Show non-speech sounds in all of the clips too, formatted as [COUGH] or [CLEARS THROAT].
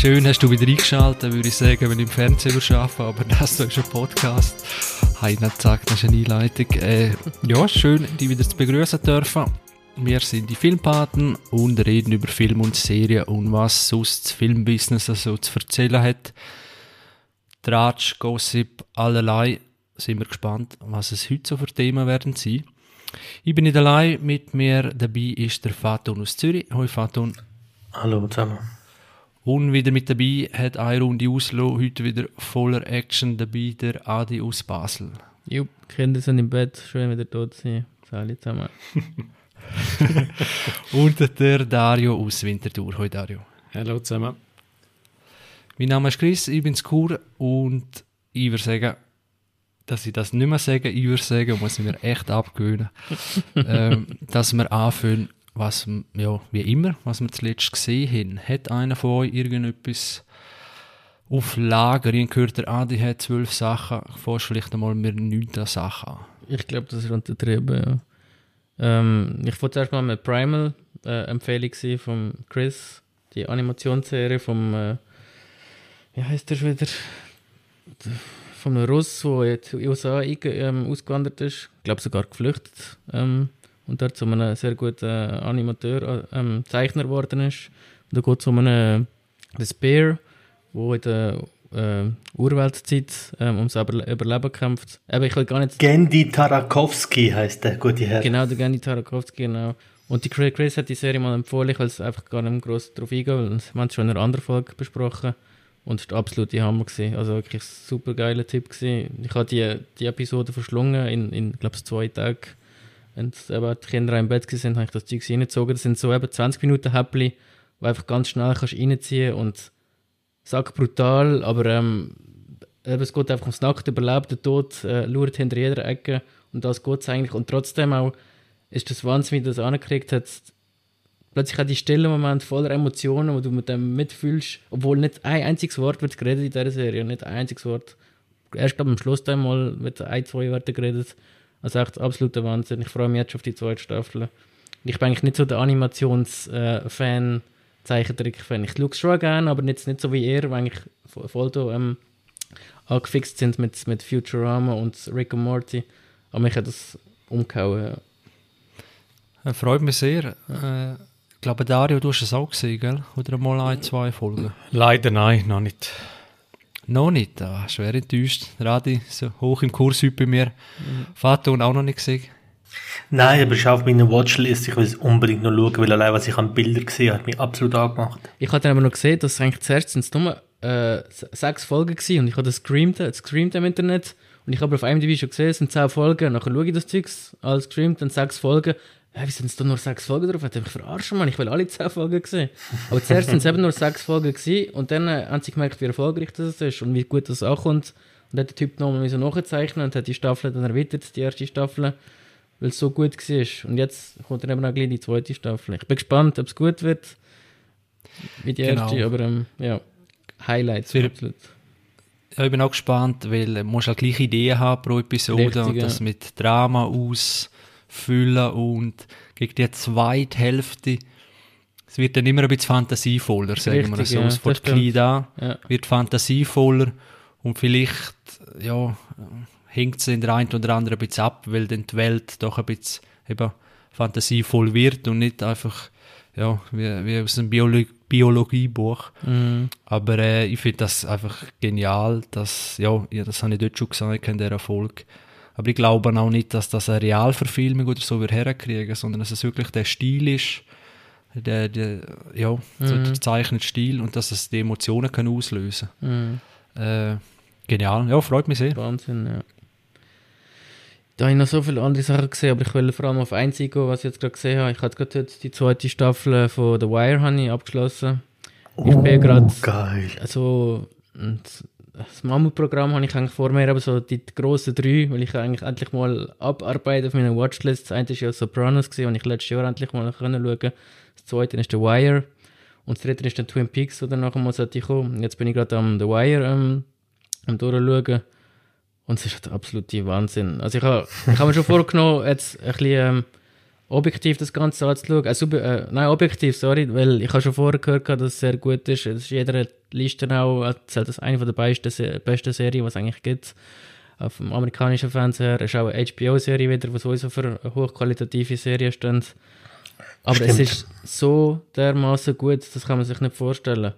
schön hast du wieder eingeschaltet, würde ich sagen, wenn ich im Fernsehen arbeite, aber [LAUGHS] das ist ein Podcast. Nicht gesagt, das ist eine Einleitung. Äh, ja, schön, dich wieder zu begrüßen dürfen. Wir sind die Filmpaten und reden über Film und Serien und was sonst das Filmbusiness so zu erzählen hat. Tratsch, Gossip, allerlei. Sind wir gespannt, was es heute so für Themen werden sein. Ich bin nicht allein, mit mir dabei ist der Fatun aus Zürich. Hoi Fatun. Hallo zusammen. Und wieder mit dabei hat eine Runde Oslo, heute wieder voller Action dabei, der Adi aus Basel. Jupp, Kinder sind im Bett, schön wieder tot sein. Alle zusammen. [LAUGHS] Und der Dario aus Winterthur. Hoi Dario. Hallo zusammen. Mein Name ist Chris, ich bin Skur und ich würde sagen, dass ich das nicht mehr sage, ich würde sagen, muss ich mir echt abgewöhnen, [LAUGHS] ähm, dass wir anfangen, was, ja, wie immer, was wir zuletzt gesehen haben. Hat einer von euch irgendetwas auf Lager? Ich gehört, der Adi hat zwölf Sachen, fährst vielleicht einmal mir neunte Sachen an. Ich glaube, das ist untertrieben, ja. Ähm, ich wollte zuerst mal mit Primal äh, von Chris, die Animationsserie vom, äh, wie heißt der schon wieder? Einem Russ, der jetzt in den USA ähm, ausgewandert ist, ich glaube sogar geflüchtet ähm, und dort zu einem sehr guten äh, Animateur, ähm, Zeichner geworden ist. Und da geht es um einen The Spear, der in der äh, Urweltzeit ähm, ums Überleben kämpft. Aber ich will gar nicht... Gendy Tarakowski heißt der gute Herr. Genau, der Gendy Tarakowski, genau. Und die Chris hat die Serie mal empfohlen, ich will es einfach gar nicht groß drauf eingehen, weil wir haben es schon in einer anderen Folge besprochen. Und es war absolut die Hammer. Gewesen. Also wirklich ein super geiler Tipp. Gewesen. Ich habe die, die Episode verschlungen in, in glaube ich, zwei Tagen. Wenn eben die Kinder im Bett waren, habe ich das Zeug reingezogen. Das sind so eben 20 Minuten Häppchen, wo einfach ganz schnell kannst reinziehen und sag brutal, aber ähm, es geht einfach ums Nackt überlebt, der Tod äh, lauert hinter jeder Ecke und das geht es eigentlich. Und trotzdem auch ist das Wahnsinn, wie das angekriegt hat, plötzlich auch die stillen Momente voller Emotionen, wo du mit dem mitfühlst, obwohl nicht ein einziges Wort wird geredet in dieser Serie, nicht ein einziges Wort. Erst glaube am Schluss einmal wird ein, zwei Wörter geredet. Also echt absoluter Wahnsinn. Ich freue mich jetzt schon auf die zweite Staffel. Ich bin eigentlich nicht so der Animationsfan, äh, Zeichentrick-Fan. Ich schaue es schon gerne, aber nicht, nicht so wie ihr, weil eigentlich voll da, ähm, angefixt sind mit, mit Futurama und Rick und Morty. Aber mich hat das umgehauen. Ja. Freut mich sehr. Äh, ich glaube, Dario, du hast es auch gesehen, gell? Oder mal ein, zwei Folgen? Leider nein, noch nicht. Noch nicht? Ah, schwer enttäuscht. Radi, so hoch im Kurs heute bei mir. Mhm. Vater und auch noch nicht gesehen? Nein, aber ich auf meiner Watchlist. Ich will es unbedingt noch schauen, weil allein was ich an Bildern gesehen habe, hat mich absolut angemacht. Ich habe dann aber noch gesehen, dass eigentlich zuerst sind es nur äh, sechs Folgen gewesen und ich habe das gescreamt, gescreamt im Internet und ich habe auf einem schon gesehen, es sind zehn Folgen. Nachher schaue ich das Zeug, alles gescreamt, dann sechs Folgen ja, wie sind es da nur sechs Folgen drauf? Ich mich verarscht, Mann, ich will alle zehn Folgen sehen. Aber zuerst sind es eben nur sechs Folgen gewesen, und dann äh, haben sie gemerkt, wie erfolgreich das ist und wie gut das ankommt. Und dann hat der Typ nochmal so nachzeichnen und hat die Staffel dann erweitert, die erste Staffel, weil es so gut war. Und jetzt kommt dann eben auch gleich die zweite Staffel. Ich bin gespannt, ob es gut wird, wie die genau. erste, aber ähm, ja, Highlights wird, absolut. Ja, ich bin auch gespannt, weil du musst auch gleich Ideen haben pro Episode Richtig, und das ja. mit Drama aus füllen und gegen die zweite Hälfte es wird dann immer ein bisschen fantasievoller, sagen Richtig, wir so. Ja, es wird klein da, ja. wird fantasievoller und vielleicht ja, hängt es in der einen oder anderen ein bisschen ab, weil dann die Welt doch ein bisschen eben fantasievoll wird und nicht einfach ja, wie, wie aus einem Biolo Biologiebuch. Mhm. Aber äh, ich finde das einfach genial, dass, ja, ja, das habe ich dort schon gesagt in der Erfolg aber ich glaube auch nicht, dass das eine Realverfilmung oder so wird herkriegen, sondern dass es wirklich der Stil ist, der, der ja, mhm. so der zeichnete Stil und dass es die Emotionen kann auslösen kann. Mhm. Äh, genial, ja, freut mich sehr. Wahnsinn, ja. Da habe ich noch so viele andere Sachen gesehen, aber ich will vor allem auf eins eingehen, was ich jetzt gerade gesehen habe. Ich habe gerade die zweite Staffel von The Wire abgeschlossen. Ich oh, bin gerade geil. Also, das Mammutprogramm habe ich eigentlich vor mir, aber so die grossen drei, weil ich eigentlich endlich mal abarbeite auf meiner Watchlist. Das eine war ja Sopranos, gewesen, ich letztes Jahr endlich mal schauen konnte. Das zweite ist The Wire. Und das dritte ist dann Twin Peaks, wo dann nachher mal sollte kommen. Jetzt bin ich gerade am The Wire ähm, am durchschauen. Und es ist halt absolut Wahnsinn. Also ich habe ich hab mir schon [LAUGHS] vorgenommen, jetzt ein bisschen ähm, objektiv das Ganze anzuschauen. Also, äh, nein, objektiv, sorry, weil ich habe schon vorher gehört, dass es sehr gut ist. Es ist jeder Liste auch, erzählt das eine der besten, besten Serien, was es eigentlich gibt. Auf dem amerikanischen Fernseher Es ist auch eine HBO-Serie wieder, was sowieso für hochqualitative Serien steht. Aber Stimmt. es ist so dermaßen gut, das kann man sich nicht vorstellen.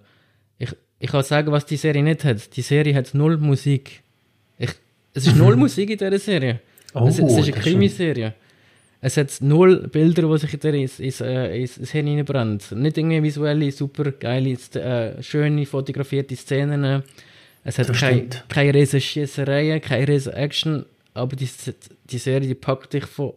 Ich, ich kann sagen, was die Serie nicht hat. Die Serie hat null Musik. Ich, es ist null Musik in dieser Serie. Oh, es, es ist eine Krimiserie. Es hat null Bilder, die sich ins, ins, äh, ins, ins Hirn reinbrennen. Nicht irgendwie visuelle, super geile, äh, schöne fotografierte Szenen. Es hat keine, keine riesen Schießereien, keine riesen Action. Aber die, die Serie die packt dich von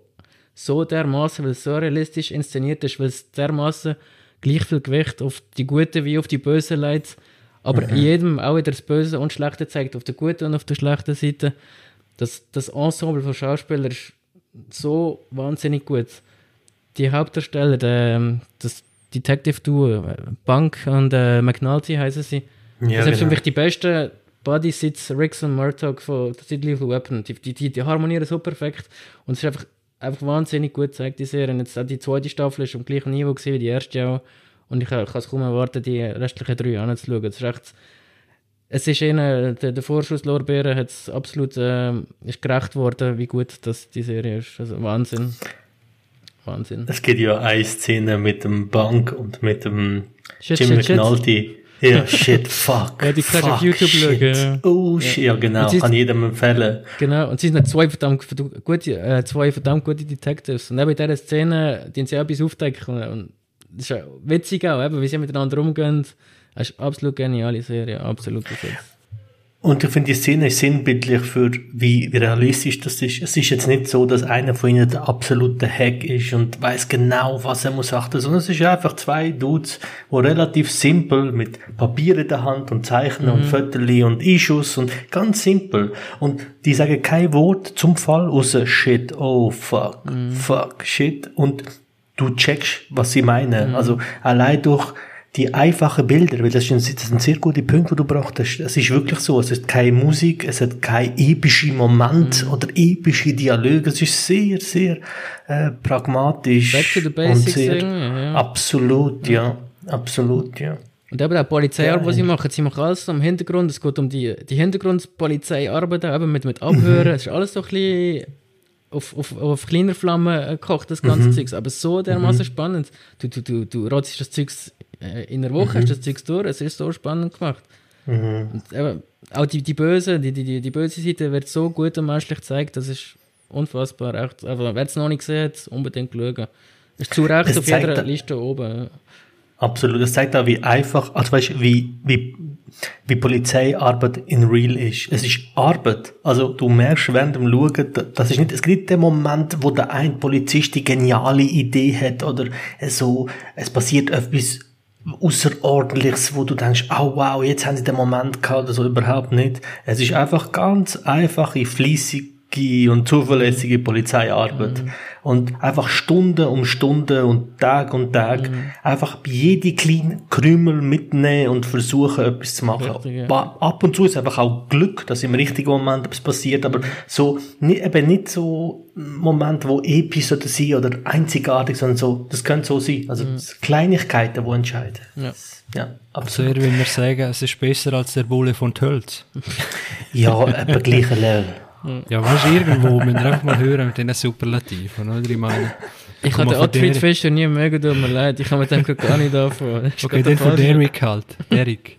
so dermaßen, weil es so realistisch inszeniert ist, weil es dermaßen gleich viel Gewicht auf die Guten wie auf die Bösen legt. Aber mhm. jedem auch wieder das Böse und Schlechte zeigt, auf der guten und auf der schlechten Seite. Das, das Ensemble von Schauspielern ist so wahnsinnig gut. Die Hauptdarsteller, der, ähm, das Detective Duo, Bank und äh, McNulty heißen sie. Ja, das sind genau. für mich die besten Body Sits, Riggs und Murdoch von The Lethal Weapon. Die, die, die, die, harmonieren so perfekt und es ist einfach, einfach wahnsinnig gut gezeigt, die Serie. Und jetzt auch die zweite Staffel ist am gleichen Niveau wie die erste auch. Und ich kann es kaum erwarten, die restlichen drei anzuschauen. Es ist echt es ist ihnen, der, der Vorschusslorbeeren hat es absolut äh, ist gerecht worden, wie gut das die Serie ist. Also Wahnsinn. Wahnsinn. Es gibt ja eine Szene mit dem Bank und mit dem shit, Jim shit, McNulty. Shit. Ja, [LAUGHS] shit, fuck. Ja, die kannst du auf YouTube shit. schauen. Ja. Oh, shit, ja, genau. Kann jedem empfehlen. Genau, und sie sind zwei verdammt gute, äh, zwei verdammt gute Detectives. Und eben in dieser Szene, die sie auch etwas aufdecken. Und das ist witzig auch, eben, wie sie miteinander umgehen. Ist absolut geniale Serie, absolut besetzt. Und ich finde, die Szene ist sinnbildlich für, wie, realistisch das ist. Es ist jetzt nicht so, dass einer von ihnen der absolute Hack ist und weiß genau, was er muss achten, sondern es ist einfach zwei Dudes, die relativ simpel mit Papier in der Hand und Zeichnen mhm. und Fötterli und Einschuss und ganz simpel. Und die sagen kein Wort zum Fall, außer Shit, oh fuck, mhm. fuck, shit. Und du checkst, was sie meinen. Mhm. Also allein durch die einfachen Bilder, weil das ist ein, das ein sehr guter Punkt, den du brauchst. Es ist wirklich so, es ist keine Musik, es hat kein epische Moment mhm. oder epische Dialoge, es ist sehr, sehr äh, pragmatisch. Back to the basics. Sehr, ja. Absolut, ja. Absolut, ja. Und eben auch die Polizeiarbeit, ja, die sie machen, sie machen alles im Hintergrund, es geht um die, die Hintergrundpolizeiarbeit, eben mit, mit Abhören, mhm. es ist alles so ein bisschen auf, auf, auf kleiner Flamme gekocht, das ganze mhm. Zeugs. Aber so dermaßen mhm. spannend. Du, du, du, du rotzt das Zeugs in einer Woche, mhm. hast das Zeugs durch, es ist so spannend gemacht. Mhm. Und eben, auch die, die Böse, die, die, die böse Seite wird so gut und menschlich gezeigt, das ist unfassbar. Echt, aber wer es noch nicht gesehen hat, unbedingt schauen. Ist zu Recht es auf jeder Liste oben. Absolut. Das zeigt auch, wie einfach, also weißt, wie, wie, wie Polizeiarbeit in real ist. Es ist Arbeit. Also, du merkst während dem Schauen, das ist nicht, es gibt nicht den Moment, wo der ein Polizist die geniale Idee hat oder so, es passiert etwas Außerordentliches, wo du denkst, oh wow, jetzt haben sie den Moment gehabt oder so, überhaupt nicht. Es ist einfach ganz einfache, fließig und zuverlässige Polizeiarbeit. Mhm. Und einfach Stunde um Stunde und Tag um Tag mhm. einfach jede kleine Krümel mitnehmen und versuchen, etwas zu machen. Richtig, ja. Ab und zu ist einfach auch Glück, dass im richtigen Moment etwas passiert, aber so, nicht, eben nicht so Moment, wo episch oder sein oder einzigartig, sondern so, das könnte so sein. Also, mhm. Kleinigkeiten, die entscheiden. Ja. Ja, absolut. Also, wenn wir sagen, es ist besser als der Bulle von Tölz. ja, etwa gleicher Level. Ja, weißt du, irgendwo müssen wir einfach mal hören mit diesen Superlativen, oder? Ich meine. Ich hatte Outfit Fischer nie mögen, tut mir leid. Ich kann mit dem gar nicht anfangen. Okay, den von Derrick halt. Derrick.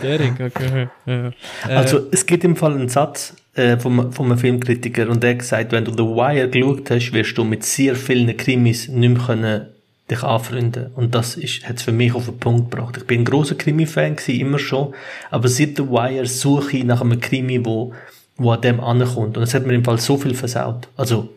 Derrick, okay. Ja. Also, es gibt im Fall einen Satz äh, vom, vom Filmkritiker und der gesagt, wenn du The Wire geschaut hast, wirst du mit sehr vielen Krimis nicht mehr können dich anfreunden. Und das ist, hat es für mich auf den Punkt gebracht. Ich bin ein großer Krimi-Fan gewesen, immer schon. Aber seit The Wire suche ich nach einem Krimi, wo wo an dem ankommt. Und es hat mir im Fall so viel versaut. Also,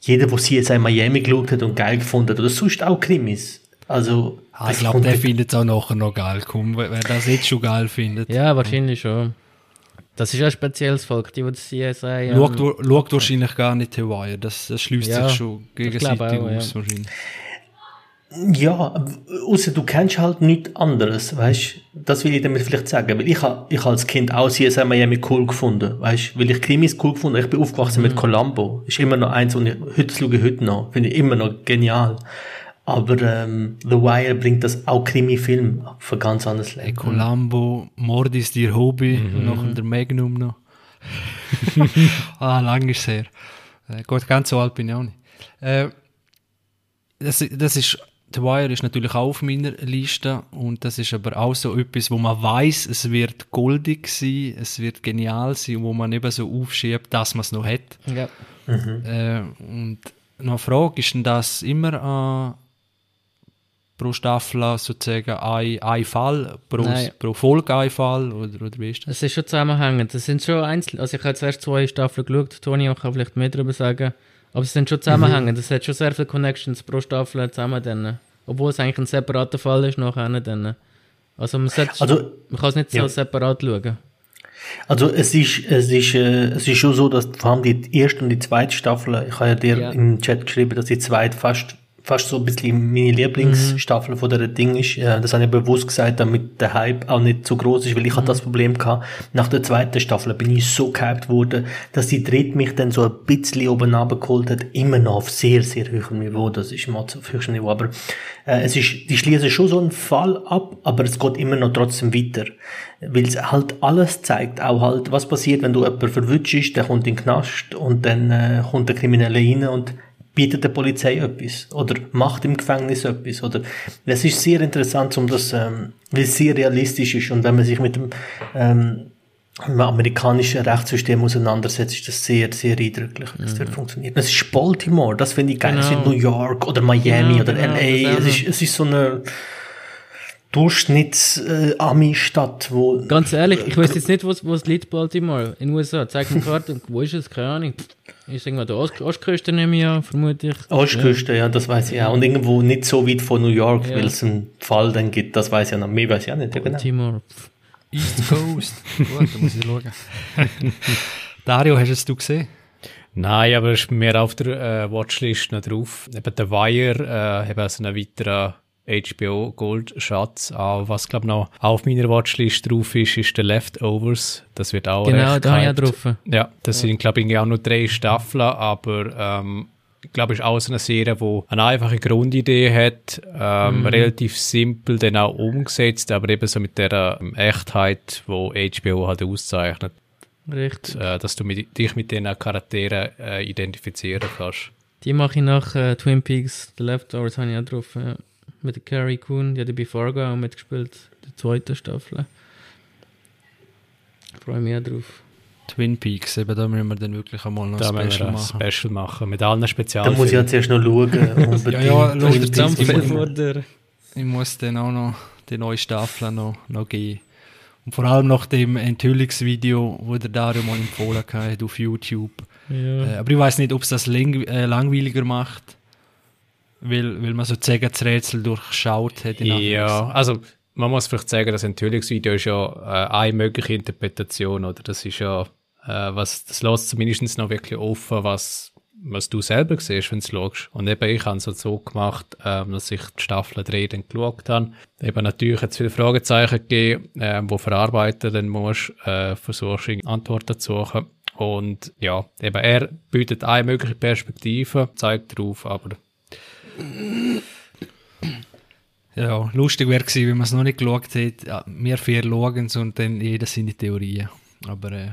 jeder, der sie jetzt in Miami geschaut hat und geil gefunden hat, oder sonst auch Krimis. Also, ah, ich glaube, der findet es auch nachher noch geil. Komm, wer das jetzt schon geil findet. Ja, wahrscheinlich schon. Das ist ein spezielles Volk, die, die das CSI. Ähm, schaut, schaut wahrscheinlich gar nicht Hawaii. Das, das schließt ja, sich schon gegenseitig aus, ja. wahrscheinlich. Ja, außer du kennst halt nichts anderes, weißt Das will ich damit vielleicht sagen, weil ich habe ich als Kind auch CSI Miami cool gefunden, weißt Weil ich Krimis cool gefunden Ich bin aufgewachsen mhm. mit Columbo. Ist immer noch eins, und ich heute schaue ich heute noch. Finde ich immer noch genial. Aber ähm, The Wire bringt das auch Krimi-Film für ganz anderes Leben. Hey, Columbo, Mord ist ihr Hobby, mhm. noch der Magnum noch. [LAUGHS] ah, lang ist her. Äh, gut, ganz so alt bin ich auch nicht. Äh, das, das ist The Wire ist natürlich auch auf meiner Liste und das ist aber auch so etwas, wo man weiß, es wird goldig sein, es wird genial sein, wo man eben so aufschiebt, dass man es noch hat. Ja. Mhm. Äh, und noch eine Frage, ist denn das immer äh, pro Staffel sozusagen ein, ein Fall, pro, pro Folge ein Fall oder, oder wie ist das? Es ist schon zusammenhängend, das sind schon einzelne, also ich habe zuerst zwei Staffeln geschaut, Toni kann vielleicht mehr darüber sagen, aber es sind schon zusammenhängend. Es mhm. hat schon sehr viele Connections pro Staffel zusammen. Dann. Obwohl es eigentlich ein separater Fall ist nachher. Dann. Also man, also, man kann es nicht so ja. separat schauen. Also es ist, es ist, äh, es ist schon so, dass vor allem die erste und die zweite Staffel, ich habe ja dir ja. im Chat geschrieben, dass die zweite fast fast so ein bisschen meine Lieblingsstaffel mhm. von der Ding ist. Das habe ich bewusst gesagt, damit der Hype auch nicht so groß ist, weil ich mhm. hatte das Problem gehabt, nach der zweiten Staffel bin ich so gehypt worden, dass die dritte mich dann so ein bisschen oben abgeholt hat, immer noch auf sehr, sehr hohem Niveau. Das ist mal auf höchstem Niveau, aber äh, es ist, die schließen schon so einen Fall ab, aber es geht immer noch trotzdem weiter. Weil es halt alles zeigt, auch halt, was passiert, wenn du jemanden verwutschst, der kommt in den Knast und dann äh, kommt der Kriminelle rein und bietet der Polizei etwas oder macht im Gefängnis etwas oder es ist sehr interessant, um das, ähm, weil es sehr realistisch ist und wenn man sich mit dem ähm, im amerikanischen Rechtssystem auseinandersetzt, ist das sehr, sehr eindrücklich, wie das mhm. dort funktioniert. Es ist Baltimore, das finde ich geil. Genau. Es ist New York oder Miami genau, oder genau, LA. Es ist, es ist so eine Durchschnitts-Ami-Stadt, äh, wo... Ganz ehrlich, ich weiß jetzt nicht, wo es liegt, Baltimore, in den USA. Zeig mir Karte, [LAUGHS] wo ist es? Keine Ahnung. Ist irgendwo der Ost Ostküste, nehme ich an, vermute ich. Ostküste, ja. ja, das weiß ich auch. Und irgendwo nicht so weit von New York, ja. weil es einen Fall dann gibt, das weiß ich auch noch. Mehr weiß ich auch nicht. Ja, genau. Baltimore. East Coast. Gut, da muss ich schauen. [LAUGHS] Dario, hast es du gesehen? Nein, aber es ist mehr auf der äh, Watchlist noch drauf. Eben der Wire, äh, eben so ein weiterer HBO Gold Schatz. Auch, was glaube noch auf meiner Watchlist drauf ist, ist The Leftovers. Das wird auch Genau, da habe ich auch drauf. Ja, das ja. sind glaube ich auch nur drei Staffeln, aber ähm, ich glaube, es ist auch so eine Serie, die eine einfache Grundidee hat, ähm, mhm. relativ simpel dann auch umgesetzt, aber eben so mit der ähm, Echtheit, wo HBO halt auszeichnet. Richtig. Äh, dass du mit, dich mit diesen Charakteren äh, identifizieren kannst. Die mache ich nach äh, Twin Peaks, The Leftovers habe ich auch drauf. Ja mit der Carrie Coon, die hat bei Fargo auch mitgespielt, die zweite Staffel. Ich freue mich auch drauf. Twin Peaks, eben da müssen wir dann wirklich einmal noch ein Special machen. Special machen, mit allen Spezialfilmen. Da muss ich ja zuerst noch schauen. [LAUGHS] ja, ja, los, ich muss dann auch noch die neue Staffel noch, noch geben. Und vor allem nach dem Enthüllungsvideo, wo der Dario mal empfohlen hat auf YouTube. Ja. Äh, aber ich weiß nicht, ob es das lang, äh, langweiliger macht weil, weil man sozusagen das Rätsel durchschaut hat. Ja, also man muss vielleicht sagen, das Enthüllungsvideo ist ja äh, eine mögliche Interpretation, oder? Das ist ja, äh, was, das lässt zumindest noch wirklich offen, was, was du selber siehst, wenn du schaust. Und eben, ich habe es so gemacht, äh, dass ich die Staffel 3 dann geschaut habe. Eben natürlich hat es viele Fragezeichen gegeben, äh, wo verarbeiten dann musst, äh, versuchst Antworten zu suchen. Und ja, eben er bietet eine mögliche Perspektive, zeigt darauf, aber ja, lustig wäre gewesen, wenn man es noch nicht geschaut hätte. Ja, wir vier schauen es und dann jeder seine Theorien. Aber äh,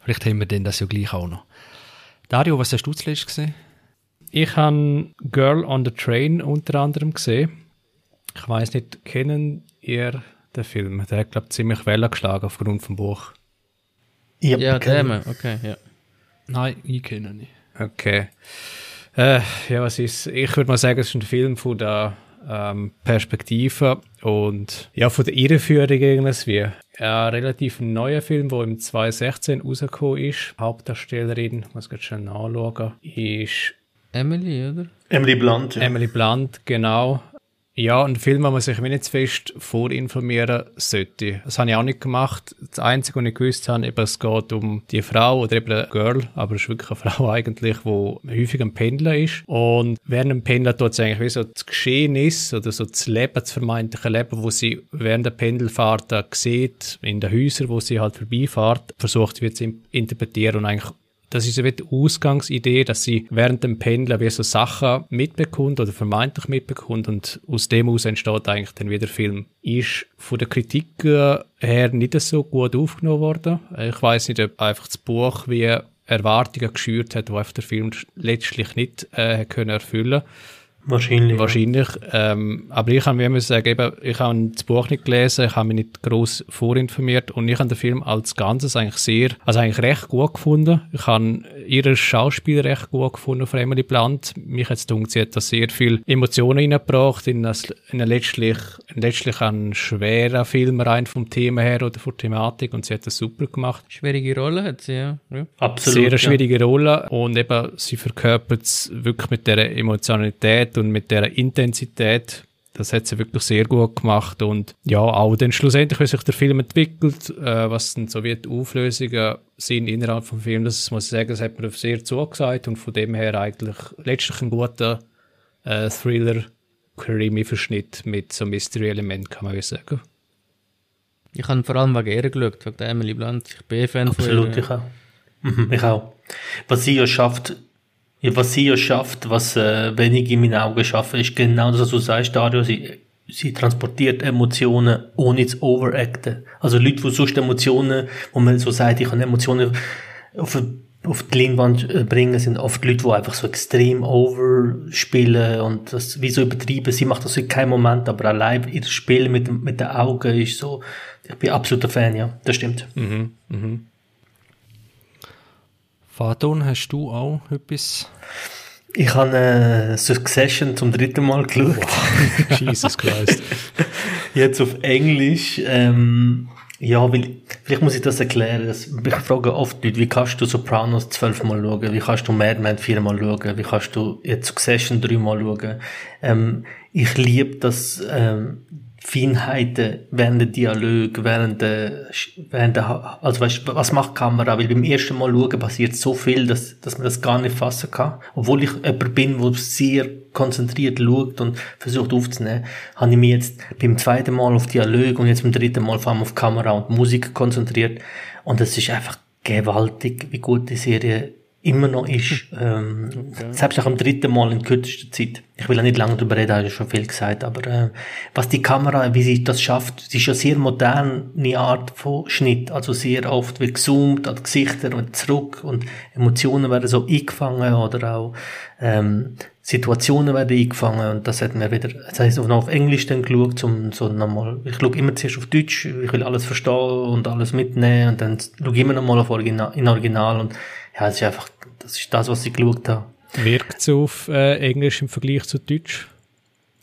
vielleicht haben wir dann das ja gleich auch noch. Dario, was hast du zuletzt gesehen? Ich habe Girl on the Train unter anderem gesehen. Ich weiß nicht, kennen ihr den Film? Der hat, glaube ich, ziemlich Wellen geschlagen aufgrund vom Buch. Ja, ja der okay, ja. Nein, ich kenne ihn nicht. Okay. Äh, ja, was ist? Ich würde mal sagen, es ist ein Film von der ähm, Perspektive und ja, von der Irreführung irgendwie. Ein relativ neuer Film, der im 2016 rausgekommen ist. Hauptdarstellerin, muss ich schon nachschauen, ist Emily, oder? Emily Blunt. Ja. Emily Blunt, genau. Ja, ein Film, wo man sich nicht zu fest vorinformieren sollte. Das habe ich auch nicht gemacht. Das Einzige, was ich gewusst habe, eben, es geht um die Frau oder eben eine Girl, aber es ist wirklich eine Frau eigentlich, die häufig ein Pendler ist. Und während dem Pendler tut es eigentlich wie so das Geschehnis oder so das Leben, das vermeintliche Leben, wo sie während der Pendelfahrt sieht, in den Häusern, wo sie halt vorbeifährt, versucht wird zu interpretieren und eigentlich das ist die Ausgangsidee, dass sie während dem Pendeln wie so Sachen mitbekommt oder vermeintlich mitbekommt und aus dem aus entsteht eigentlich dann wieder Film. Ist von der Kritik her nicht so gut aufgenommen worden. Ich weiß nicht, ob einfach das Buch wie Erwartungen geschürt hat, die der Film letztlich nicht äh, können erfüllen Wahrscheinlich. Wahrscheinlich. Ähm, aber ich kann mir sagen, eben, ich habe das Buch nicht gelesen, ich habe mich nicht groß vorinformiert und ich habe den Film als Ganzes eigentlich sehr, also eigentlich recht gut gefunden. Ich habe ihre Schauspiel recht gut gefunden von Emily Blunt. Mich hat es gedacht, sie hat da sehr viel Emotionen reingebracht in, das, in ein letztlich, letztlich ein schwerer Film rein vom Thema her oder von der Thematik und sie hat das super gemacht. Schwierige Rolle hat sie, ja. ja. Absolut. Sehr schwierige ja. Rolle und eben, sie verkörpert es wirklich mit der Emotionalität und mit der Intensität. Das hat sie wirklich sehr gut gemacht und ja, auch dann schlussendlich, wie sich der Film entwickelt, äh, was dann so wie die Auflösungen sind innerhalb vom Film, das muss ich sagen, das hat mir sehr zugesagt und von dem her eigentlich letztlich ein guter äh, Thriller, Krimi-Verschnitt mit so Mystery-Element, kann man sagen. Ich habe vor allem wegen ihr geschaut, wegen der Emily Blunt. Ich bin Fan Absolut, von ihr. ich auch. Mhm, ich auch. Was sie ja schafft, ja, was sie ja schafft, was äh, wenige in meinen Augen schaffen, ist genau das, was du sagst, Dario. Sie, sie transportiert Emotionen ohne zu overacten. Also Leute, die sonst Emotionen, wo man so sagt, ich kann Emotionen auf, auf die Leinwand äh, bringen, sind oft Leute, die einfach so extrem overspielen und das wie so übertrieben. Sie macht das in keinem Moment, aber allein ihr Spiel mit, mit den Augen ist so, ich bin absoluter Fan, ja, das stimmt. Mhm, mhm. Fadon, hast du auch etwas? Ich habe äh, Succession zum dritten Mal geschaut. Wow. [LAUGHS] Jesus Christ. [LAUGHS] Jetzt auf Englisch. Ähm, ja, weil, vielleicht muss ich das erklären. Ich frage oft Leute, wie kannst du Sopranos zwölfmal schauen? Wie kannst du Mad Men viermal schauen? Wie kannst du jetzt Succession dreimal schauen? Ähm, ich liebe das, ähm, Feinheiten während der Dialog, während der, während der, also weißt, was macht die Kamera? Weil beim ersten Mal schauen passiert so viel, dass, dass man das gar nicht fassen kann. Obwohl ich jemand bin, der sehr konzentriert schaut und versucht aufzunehmen, habe ich mich jetzt beim zweiten Mal auf Dialog und jetzt beim dritten Mal vor allem auf Kamera und Musik konzentriert. Und es ist einfach gewaltig, wie gut die Serie immer noch ist. Ähm, okay. Selbst auch am dritten Mal in kürzester Zeit. Ich will ja nicht lange darüber reden, habe ich schon viel gesagt, aber äh, was die Kamera, wie sie das schafft, sie ist ja sehr moderne Art von Schnitt. Also sehr oft wird gezoomt an Gesichter und zurück und Emotionen werden so eingefangen oder auch ähm, Situationen werden eingefangen und das hat mir wieder, das heißt auch noch auf Englisch dann geschaut, um so nochmal, ich schaue immer zuerst auf Deutsch, ich will alles verstehen und alles mitnehmen und dann schaue ich immer nochmal auf Original, in Original und ja, es ist einfach, das ist das, was ich geschaut habe. Wirkt es auf äh, Englisch im Vergleich zu Deutsch?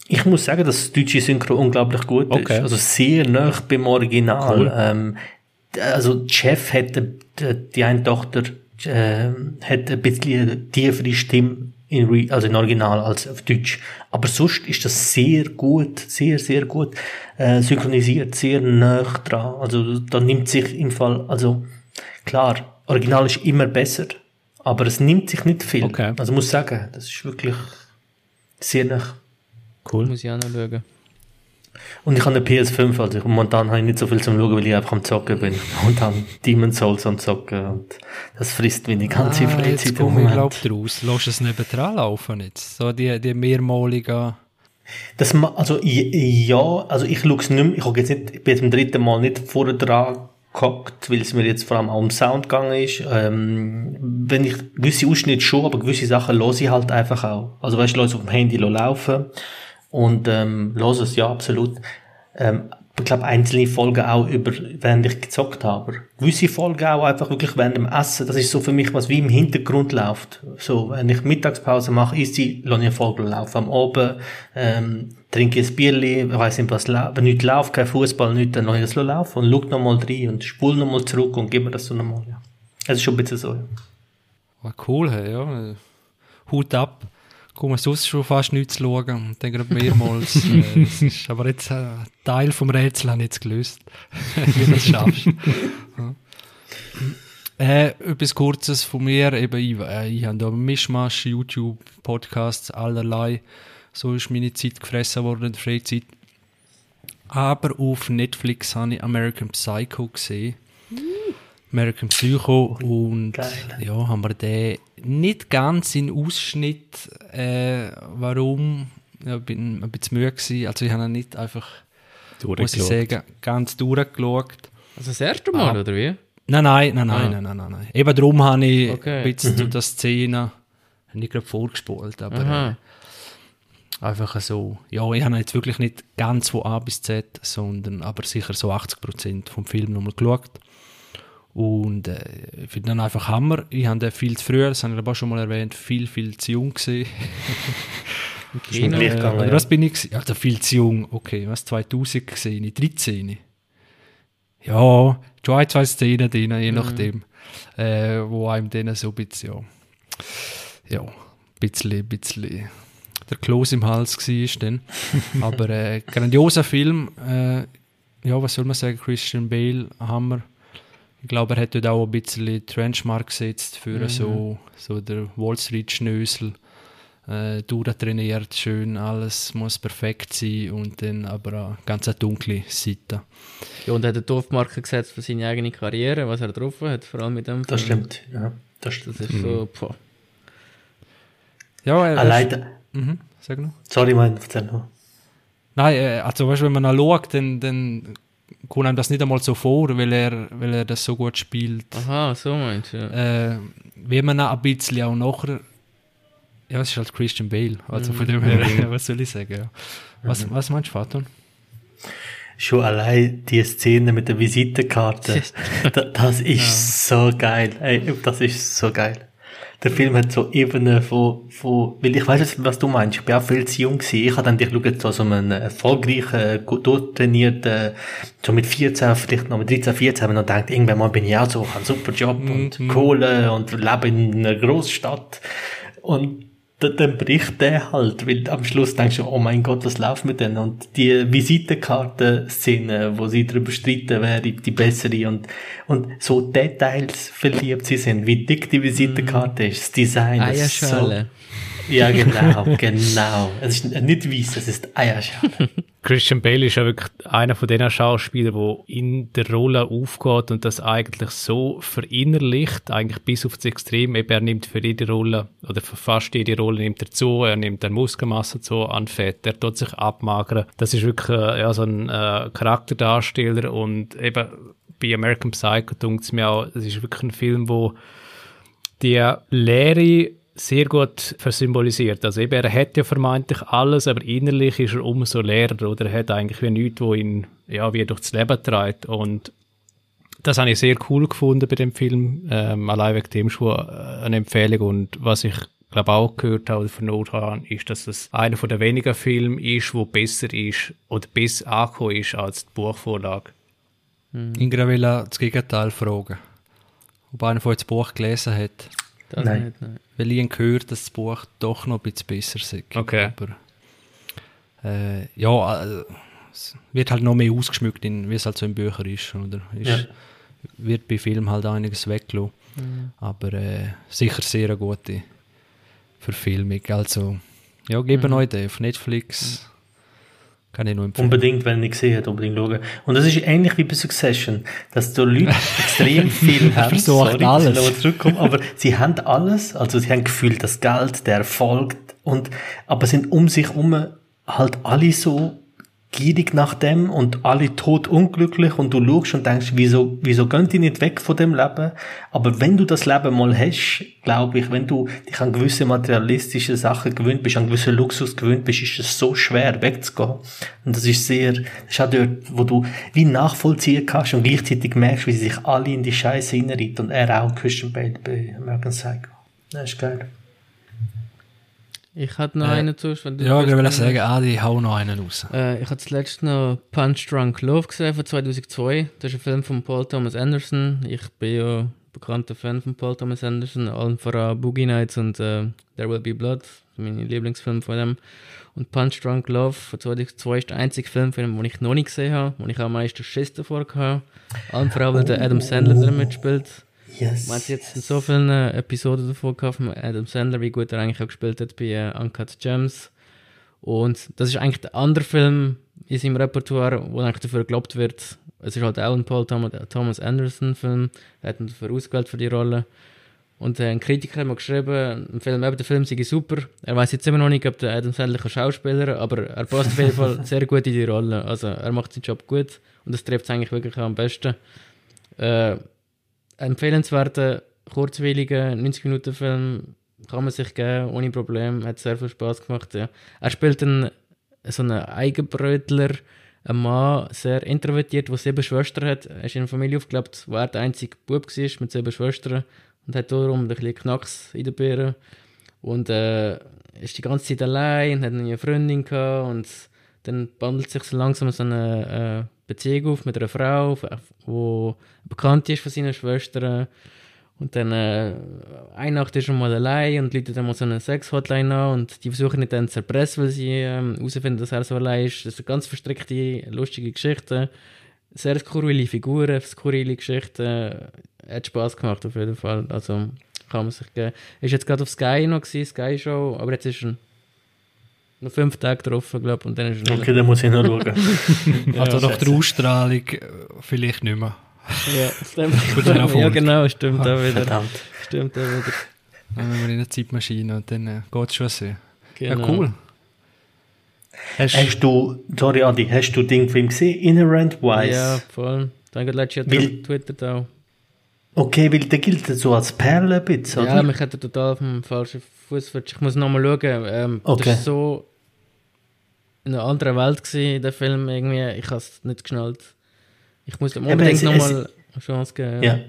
Ich muss sagen, dass das deutsche Synchro unglaublich gut okay. ist. Also sehr nah beim Original. Cool. Ähm, also Chef hat die eine Tochter äh, hat ein bisschen eine tiefere Stimme in, Re also in Original als auf Deutsch. Aber sonst ist das sehr gut, sehr, sehr gut äh, synchronisiert, sehr nah dran. Also da nimmt sich im Fall, also klar, Original ist immer besser, aber es nimmt sich nicht viel. Okay. Also muss sagen, das ist wirklich sehr nach. Cool. Muss ich auch noch schauen. Und ich habe eine PS5, also momentan habe ich nicht so viel zum Schauen, weil ich einfach am Zocken bin. [LAUGHS] Und dann Demon's Souls am Zocken. Und das frisst meine ganze ah, Freizeit jetzt komme ich glaube draus. Lass es neben dran laufen jetzt. So die, die mehrmaligen... Das, also, ja, also ich schaue es nicht mehr. Ich, jetzt nicht, ich bin jetzt beim dritten Mal nicht vorne dran gehockt, weil es mir jetzt vor allem auch um Sound gegangen ist. Ähm, wenn ich gewisse Ausschnitte schon, aber gewisse Sachen höre ich halt einfach auch. Also weißt du, lasse auf dem Handy laufen und ähm, höre es, ja, absolut. Ähm, ich glaube, einzelne Folgen auch über, während ich gezockt habe. Gewisse Folgen auch einfach wirklich während dem Essen. Das ist so für mich, was wie im Hintergrund läuft. So, wenn ich Mittagspause mache, ist die, lasse ich eine Folge laufen. Am Abend, ähm, trinke ein Bierli, weiss nicht, was, wenn nichts läuft, kein Fußball, nichts, dann lasse ich es laufen und schau nochmal rein und spule nochmal zurück und gebe mir das so nochmal, ja. Es ist schon ein bisschen so, ja. War cool, hey, ja. Hut ab. Komme sonst schon fast nichts zu schauen und dann gerade mehrmals. [LAUGHS] äh, ist, aber jetzt äh, ein Teil vom Rätsel habe ich jetzt gelöst, [LAUGHS] wie du das schaffst. [LAUGHS] ja. Äh, etwas Kurzes von mir, eben, ich, äh, ich habe da Mischmasch, YouTube, Podcasts, allerlei. So ist meine Zeit gefressen worden in der Freizeit. Aber auf Netflix habe ich American Psycho gesehen. American Psycho und Geil. ja, haben wir den nicht ganz in Ausschnitt. Äh, warum? Ja, ich bin ein bisschen müde gewesen. Also ich habe ihn nicht einfach, muss ich sagen, ganz durchgeschaut. Also das erste Mal, Ah. oder wie? Nein, nein, nein, nein, Ah. nein, nein, nein, nein. Eben darum habe ich Okay. ein bisschen zu der Szene nicht gerade vorgespult, aber äh, einfach so. Ja, ich habe jetzt wirklich nicht ganz von A bis Z, sondern aber sicher so 80% vom Film nochmal geschaut. Und äh, ich finde dann einfach Hammer. Ich habe den viel zu früh, das habe ich aber auch schon mal erwähnt, viel, viel zu jung gesehen. [LAUGHS] Ist mir gleich Äh, gegangen, oder ja. was bin ich? Also viel zu jung. Okay, was 2000 gesehen? Ich 13. Ja, schon ein, zwei Szenen drin, je nachdem. Äh, wo einem dann so ein bisschen, ja, ja, ein bisschen, bisschen der Kloß im Hals war dann. [LAUGHS] Aber äh, grandioser Film. Äh, ja, was soll man sagen? Christian Bale, Hammer. Ich glaube, er hat dort auch ein bisschen Trenchmark gesetzt für so, so der Wall Street Schnösel äh, durchtrainiert, schön, alles muss perfekt sein und dann aber auch ganz eine dunkle Seite. Ja, und er hat eine Dorfmarke gesetzt für seine eigene Karriere, was er drauf hat, vor allem mit dem Das Film. stimmt, ja. Das stimmt. Das ist so, boah. Ja, äh, Allein, Mhm, sag noch. sorry, mein, erzähl noch. Nein, äh, also weißt, du, wenn man ihn schaut, dann, dann kommt einem das nicht einmal so vor, weil er, weil er das so gut spielt. Aha, so meinst du, ja. Äh, wie man ihn ein bisschen auch nachher ja, es ist halt Christian Bale, also von dem her, [LAUGHS] was soll ich sagen, ja. Was, was meinst du, Faton? Schon allein die Szene mit der Visitenkarte, [LAUGHS] da, das ist so geil. Ey, das ist so geil. Der Film hat so Ebenen von, von, weil ich weiß jetzt, was du meinst. Ich bin auch viel zu jung gewesen. Ich habe dann, ich schaue jetzt so, so einen erfolgreichen, gut durchtrainierten, so mit 14, vielleicht noch mit 13, 14, habe ich noch gedacht, irgendwann mal bin ich auch so, habe einen super Job und Kohle und lebe in einer Großstadt. Und dann, bricht der halt, weil am Schluss denkst du, oh mein Gott, was läuft mit denen? Und die Visitenkarten-Szene, wo sie darüber streiten, wer die bessere und, und so Details verliebt sie sind, wie dick die Visitenkarte ist, das Design. ist. So, ja, genau, [LAUGHS] genau. Es ist nicht weiß, es ist Eierschale. [LAUGHS] Christian Bale ist ja wirklich einer von den Schauspielern, der in der Rolle aufgeht und das eigentlich so verinnerlicht, eigentlich bis auf das Extrem. Eben, er nimmt für jede Rolle, oder für fast jede Rolle nimmt er zu, er nimmt dann Muskelmasse zu an Fett, er tut sich abmagern. Das ist wirklich äh, ja, so ein äh, Charakterdarsteller und eben bei American Psycho denkt es mir auch, es ist wirklich ein Film, wo die Lehre sehr gut versymbolisiert. Also eben, er hat ja vermeintlich alles, aber innerlich ist er umso leerer oder er hat eigentlich wie nichts, wo ihn ja, wie durchs Leben treibt und das habe ich sehr cool gefunden bei dem Film, ähm, allein wegen dem schon äh, eine Empfehlung und was ich glaube auch gehört habe oder vernommen habe, ist, dass es einer der wenigen Filme ist, wo besser ist oder besser angekommen ist als die Buchvorlage. Ingra will auch das Gegenteil fragen. Ob einer von euch das Buch gelesen hat. Das Nein. nicht, nein. Weil ich habe gehört, dass das Buch doch noch ein bisschen besser ist. Okay. Aber äh, ja, äh, es wird halt noch mehr ausgeschmückt, in, wie es halt so in Büchern ist. Oder? ist Ja. Wird bei Filmen halt einiges weggelassen. Aber äh, sicher sehr eine gute Verfilmung. Also, ja, geben euch den auf Netflix. Kann ich nur empfehlen. Unbedingt, wenn ich gesehen habe, unbedingt schauen. Und das ist ähnlich wie bei Succession, dass da Leute [LAUGHS] extrem viel haben. Sorry, alles. dass ich nochmal zurückkomme, aber sie haben alles, also sie haben gefühlt das Geld, der Erfolg und, aber sind um sich herum halt alle so gierig nach dem und alle tot unglücklich und du schaust und denkst, wieso, wieso gehen die nicht weg von dem Leben? Aber wenn du das Leben mal hast, glaube ich, wenn du dich an gewisse materialistische Sachen gewöhnt bist, an gewissen Luxus gewöhnt bist, ist es so schwer wegzugehen. Und das ist sehr, das ist auch dort, wo du wie nachvollziehen kannst und gleichzeitig merkst, wie sie sich alle in die Scheiße hineinreiten und er auch, Christian Bale bei American Psycho. Das ist geil. Ich hatte noch Äh, einen zuerst, wenn du ja, ich will willst. sagen, Adi, hau noch einen raus. Äh, ich habe zuletzt noch Punch Drunk Love gesehen von 2002. Das ist ein Film von Paul Thomas Anderson. Ich bin ja bekannter Fan von Paul Thomas Anderson, allen voran Boogie Nights und äh, There Will Be Blood, meine Lieblingsfilme von dem. Und Punch Drunk Love von 2002 ist der einzige Film, den ich noch nicht gesehen habe, wo ich am meisten Schiss davor hatte. Allen voran, weil der Adam Sandler drin mitspielt. Yes. Man hat jetzt in so vielen äh, Episoden davon gehabt von Adam Sandler, wie gut er eigentlich auch gespielt hat bei äh, Uncut Gems. Und das ist eigentlich der andere Film in seinem Repertoire, wo eigentlich dafür gelobt wird. Es ist halt auch ein Paul Thomas Anderson Film. Er hat ihn dafür ausgewählt für die Rolle. Und äh, ein Kritiker hat mal geschrieben, ein Film, eben, der Film sei super. Er weiß jetzt immer noch nicht, ob der Adam Sandler ein Schauspieler aber er passt auf jeden Fall [LAUGHS] sehr gut in die Rolle. Also er macht seinen Job gut und das trifft es eigentlich wirklich am besten. Äh, empfehlenswerter, kurzweiliger 90-Minuten-Film kann man sich geben, ohne Problem. Hat sehr viel Spaß gemacht. Ja. Er spielt einen, so einen Eigenbrötler, ein Mann, sehr introvertiert, der sieben Schwestern hat. Er ist in einer Familie aufgelebt, wo er der einzige Bub war mit sieben Schwestern und hat darum ein bisschen Knacks in den Birnen. Und äh, ist die ganze Zeit allein und hat eine Freundin gehabt und dann bandelt sich so langsam so eine äh, Beziehung auf mit einer Frau, die bekannt ist von seinen Schwestern. Und dann, äh, eine Nacht ist er mal allein und läutet dann mal so eine Sex-Hotline an und die versuchen ihn dann zu erpressen, weil sie ähm, herausfinden, dass er so allein ist. Das eine ganz verstrickte, lustige Geschichte. Sehr skurrile Figuren, skurrile Geschichten. Hat Spaß gemacht auf jeden Fall. Also kann man sich geben. Ist jetzt gerade auf Sky noch gewesen, Sky Show, aber jetzt ist er noch fünf Tage drauf, glaube ich, und dann ist er Okay, dann muss ich noch [LAUGHS] schauen. also nach der Ausstrahlung äh, vielleicht nicht mehr. Ja, [LAUGHS] stimmt. ja, genau, stimmt ah, auch wieder. Verdammt. Stimmt auch wieder. Dann haben wir in eine Zeitmaschine und dann äh, geht es schon so. Genau. Ja, cool. Hast, hast, du, sorry Adi, hast du den Film gesehen, Inherent Wise? Ja, voll. Danke, letztes Jahr weil, Twitter auch. Okay, weil der gilt so als Perle ein bisschen, oder? Ja, mich hat er total auf dem falschen Fuß Ich muss nochmal schauen. Ähm, okay. Das war so in einer anderen Welt gewesen, der Film irgendwie. Ich habe es nicht geschnallt. Ich muss dem unbedingt nochmal eine Chance geben. Ja. ja.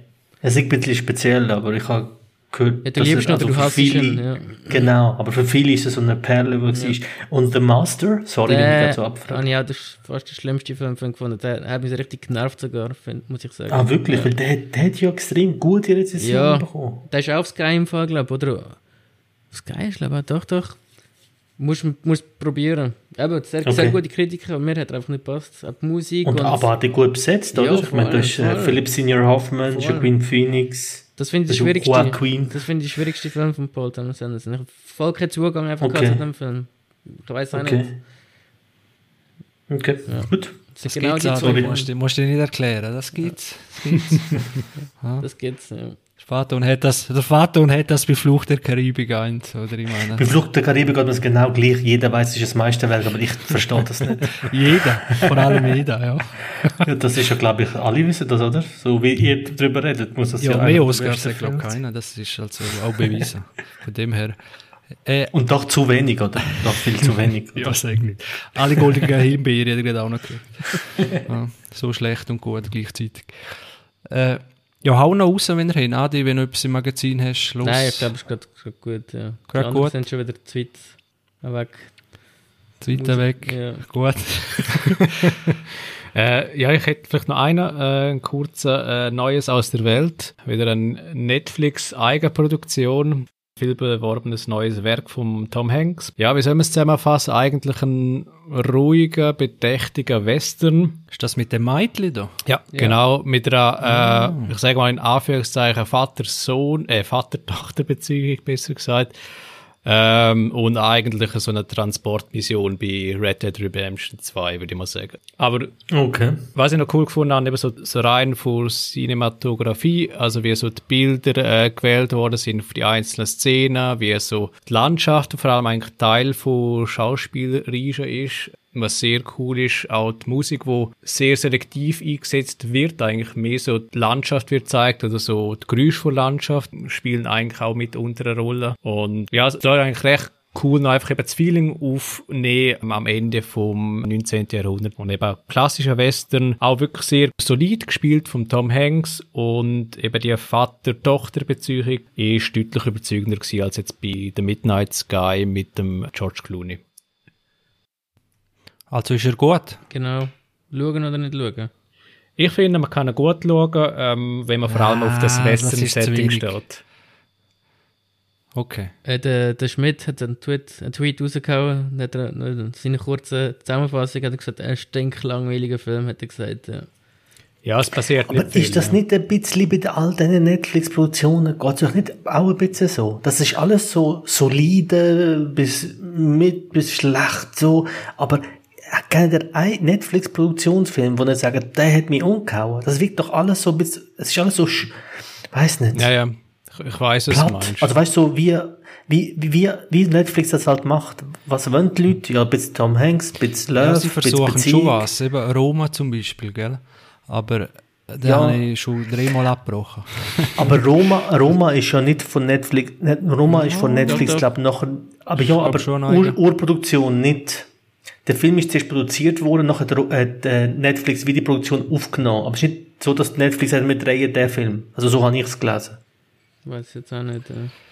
es ist ein bisschen speziell, aber ich habe gehört, ja, du liebst also du hast viele, ihn, ja. Genau, aber für viele ist es so eine Perle, die ja. ist. Und The Master, sorry, der, wenn ich so abfrage. Ja, das ist fast der schlimmste Film gefunden. Der hat mich richtig genervt sogar, muss ich sagen. Ah, wirklich? Ja. Weil der, der hat ja extrem gute Rezensionen ja, bekommen. Der ist auch auf Sky im Fall, glaube ich, oder? Sky ist, glaube ich, doch, doch. Musst du probieren. Eben, sehr, okay. sehr gute Kritiker, mir hat einfach nicht gepasst. Auch die Musik. Und, und aber hat die gut besetzt, oder? Ja, ich meine, das ist äh, Philip Senior Hoffman, Joaquin Phoenix. Das finde ich das schwierigste. Queen. Das finde ich schwierigste Film von Paul Thomas Anderson. Ich habe voll keinen Zugang einfach okay. zu dem Film. Ich weiß auch okay. nicht. Okay, ja. gut. Das, das genau geht's auch, musst du musst dir nicht erklären, das gibt's. Das gibt's. [LAUGHS] das gibt's, ja. Vater hat das, der Vater hat das bei Flucht der Karibik eins, oder ich meine. Bei Flucht der Karibik hat man es genau gleich. Jeder weiß, es ist das Meisterwerk, aber ich verstehe das nicht. [LAUGHS] jeder, vor allem jeder, ja. [LAUGHS] ja. Das ist ja, glaube ich, alle wissen das, oder? So wie ihr darüber redet, muss das ja Ja, mehr Oscars hat, glaube ich, keiner. Das ist also auch bewiesen. Von dem her. Äh, Und doch zu wenig, oder? Doch viel zu wenig. [LAUGHS] ja, sag nicht. Alle goldenen Himbeeren hat er gerade auch noch gekriegt. Ja, so schlecht und gut gleichzeitig. Äh, ja, hau noch raus, wenn ihr hin. Adi, wenn du etwas im Magazin hast, los. Nein, ich glaube, es ist gerade gut. Ja. Gerade gut. sind schon wieder die weg. Zweite weg. Ja. Gut. [LAUGHS] äh, ja, ich hätte vielleicht noch einen, äh, ein kurzer äh, Neues aus der Welt. Wieder eine Netflix-Eigenproduktion viel beworbenes neues Werk von Tom Hanks. Ja, wie soll man es zusammenfassen? Eigentlich ein ruhiger, bedächtiger Western. Ist das mit dem Mädchen da? Ja, ja. genau. Mit einer, äh, ah. ich sage mal in Anführungszeichen, Vater-Sohn, äh, Vater-Tochter-Beziehung, besser gesagt. Ähm, und eigentlich so eine Transportmission bei Red Dead Redemption 2, würde ich mal sagen. Aber okay. was ich noch cool gefunden habe, eben so, so rein für Cinematografie, also wie so die Bilder äh, gewählt worden sind für die einzelnen Szenen, wie so die Landschaft vor allem eigentlich Teil von Schauspielerischen ist was sehr cool ist, auch die Musik, wo sehr selektiv eingesetzt wird, eigentlich mehr so die Landschaft wird zeigt oder so die Geräusche von Landschaft spielen eigentlich auch mit unter eine Rolle. Und ja, es soll eigentlich recht cool noch einfach eben das Feeling aufnehmen am Ende vom 19. Jahrhundert und eben klassischer Western, auch wirklich sehr solid gespielt von Tom Hanks und eben die Vater-Tochter-Beziehung ist deutlich überzeugender gewesen als jetzt bei The Midnight Sky mit dem George Clooney. Also ist er gut? Genau. Schauen oder nicht schauen? Ich finde, man kann ihn gut schauen, ähm, wenn man vor allem auf das Ah, Western-Setting steht. Okay. Äh, der, der Schmidt hat einen Tweet, einen Tweet rausgehauen, hat er, in seiner kurzen Zusammenfassung hat er gesagt, ein stinklangweiliger Film, hat er gesagt. Ja. Ja, es passiert Aber nicht viel. ist das ja. nicht ein bisschen bei all diesen Netflix-Produktionen, geht es doch nicht auch ein bisschen so? Das ist alles so solide, bis mit, bis schlecht, so, aber kennt einen Netflix-Produktionsfilm, wo ihr sagt, der hat mich umgehauen? Das wirkt doch alles so, bis, es ist alles so, sch- weiß nicht. Ja, ja, ich, weiß, platt. meinst. Also weißt du, so wie, wie, wie, wie Netflix das halt macht. Was wollen die Leute? Ja, ein bisschen Tom Hanks, ein bisschen Love, Ja, ein sie bisschen versuchen schon was. Eben Roma zum Beispiel, gell? Aber den Ja. habe ich schon dreimal abgebrochen. [LAUGHS] Aber Roma, Roma ist ja nicht von Netflix, Roma ist von Netflix, glaube ich, nachher, aber ja, aber Ur. Urproduktion nicht. Der Film ist zuerst produziert worden, nachher hat hat äh, Netflix wie die Produktion aufgenommen. Aber es ist nicht so, dass Netflix sagt, wir drehen den Film. Also so habe ich es gelesen. Ich weiß jetzt auch nicht. Äh.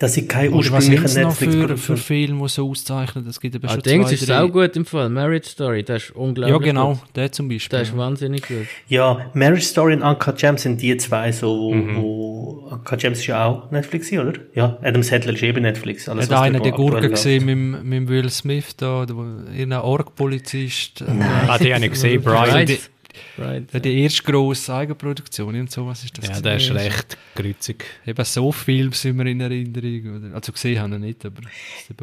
Das ist kein es noch für, für. Filme, die so auszeichnen? Es gibt eben Ah, schon Dings zwei, ist drei. auch gut im Fall. Marriage Story, der ist unglaublich Ja, genau, gut. der zum Beispiel. Der ist wahnsinnig gut. Ja, Marriage Story und Uncut Gems sind die zwei so, wo, wo Uncut Gems ist ja auch Netflix, oder? Ja, Adam Sandler ist eben Netflix. Alles, Hat einer da die Gurke aktuell gesehen mit, dem- mit Will Smith da, der- irgendein Org-Polizist? Ah, die habe ich gesehen, Brian. Right. die- right. Ja, die erste grosse Eigenproduktion und so, was ist das? Ja, gewesen? der ist recht grützig. Eben so Filme sind wir in Erinnerung. Oder? Also gesehen haben wir nicht, aber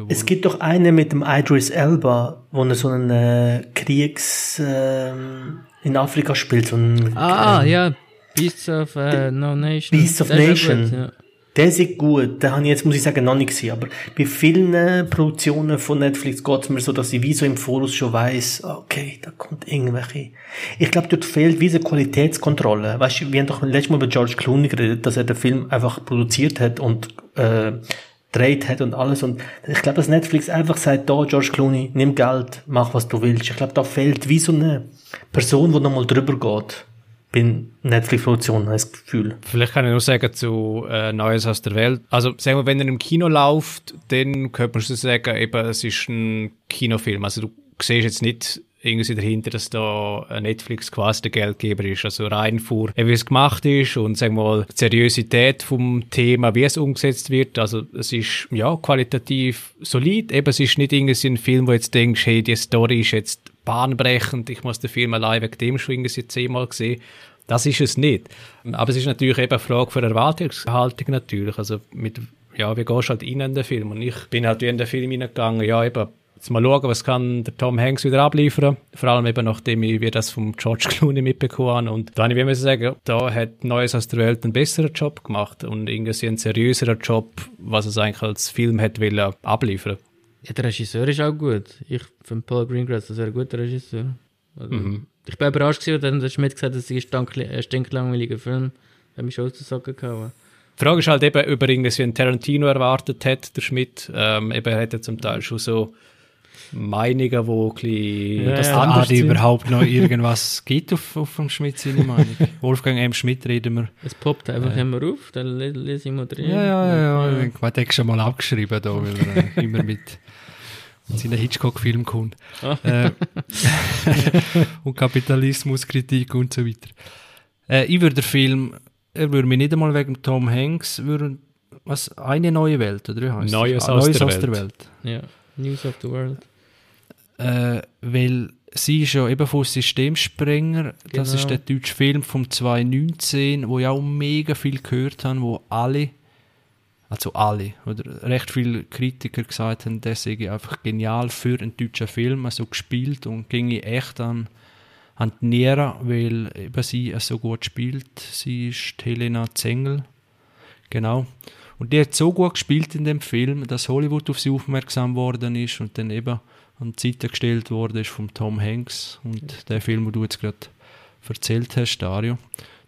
Es gibt doch eine mit dem Idris Elba, wo er so einen äh, Kriegs ähm, in Afrika spielt, so ein Ah, ähm, ja. Beasts of äh, No Nation. Beasts of Der Nation. gut, ja. Der ist gut, den habe ich jetzt, muss ich sagen, noch nicht gesehen. Aber bei vielen Produktionen von Netflix geht es mir so, dass ich wie so im Voraus schon weiss, okay, da kommt irgendwelche. Ich glaube, dort fehlt wie so Qualitätskontrolle. Weißt du, wir haben doch letztes Mal über George Clooney geredet, dass er den Film einfach produziert hat und äh, dreht hat und alles. Und ich glaube, dass Netflix einfach sagt, da, George Clooney, nimm Geld, mach was du willst. Ich glaube, da fehlt wie so eine Person, die nochmal drüber geht. Bei Netflix-Produktionen, habe das Gefühl. Vielleicht kann ich nur sagen zu äh, Neues aus der Welt. Also sagen wir, wenn er im Kino läuft, dann könnte man schon sagen, eben, es ist ein Kinofilm. Also du siehst jetzt nicht irgendwie dahinter, dass da Netflix quasi der Geldgeber ist. Also rein vor, äh, wie es gemacht ist und sagen wir mal, Seriosität vom Thema, wie es umgesetzt wird. Also es ist ja qualitativ solid. Eben, es ist nicht irgendwie ein Film, wo jetzt denkst, hey, die Story ist jetzt bahnbrechend, ich muss den Film allein wegen dem schon irgendwie zehnmal sehen. Das ist es nicht. Aber es ist natürlich eben eine Frage für Erwartungshaltung natürlich. Also mit, ja, wie gehst du halt rein in den Film? Und ich bin halt in den Film reingegangen, ja, eben, jetzt mal schauen, was kann der Tom Hanks wieder abliefern. Vor allem eben nachdem ich wie das vom George Clooney mitbekommen habe. Und da habe ich müssen sagen, da hat Neues aus der Welt einen besseren Job gemacht und irgendwie einen seriöseren Job, was es eigentlich als Film hat wollen abliefern. Ja, der Regisseur ist auch gut. Ich finde Paul Greengrass ein guter Regisseur. Also, Ich bin überrascht, gewesen, als dann der Schmidt gesagt hat, es ist ein stinklangweiliger Film. Hat mich schon den Socken gehauen. Die Frage ist halt eben, ob er irgendwie ein Tarantino erwartet hat, der Schmidt. Ähm, eben, er hat ja zum Teil schon so Meinungen, wo ein bisschen Ja, das ja. Anders die sind. überhaupt noch [LAUGHS] irgendwas gibt auf, auf dem Schmidt, seine Meinung. Wolfgang M. Schmidt reden wir. Es poppt einfach immer auf, dann le- lese ich mal drin. Ja, ja, ja. ja. Ich habe schon mal abgeschrieben, da, weil er äh, immer mit, [LAUGHS] seinen Hitchcock-Filmen kommt. Ah. Äh, [LAUGHS] und Kapitalismuskritik und so weiter. Äh, ich würde den Film, er würde mich nicht einmal wegen Tom Hanks, würde, was, eine neue Welt, oder wie heißt Neues es? aus Neues der aus Welt. der Welt. Ja. News of the World. Äh, weil sie ist ja eben von Systemsprenger, das Genau. ist der deutsche Film vom 2019, wo ich auch mega viel gehört habe, wo alle, also alle, oder recht viele Kritiker gesagt haben, der sei einfach genial für einen deutschen Film, also gespielt und ginge echt an, an die Niere, weil eben sie so gut spielt. Sie ist Helena Zengel, genau. Und die hat so gut gespielt in dem Film, dass Hollywood auf sie aufmerksam worden ist und dann eben an die Seite gestellt worden ist von Tom Hanks und der Film, den du jetzt gerade erzählt hast, Dario.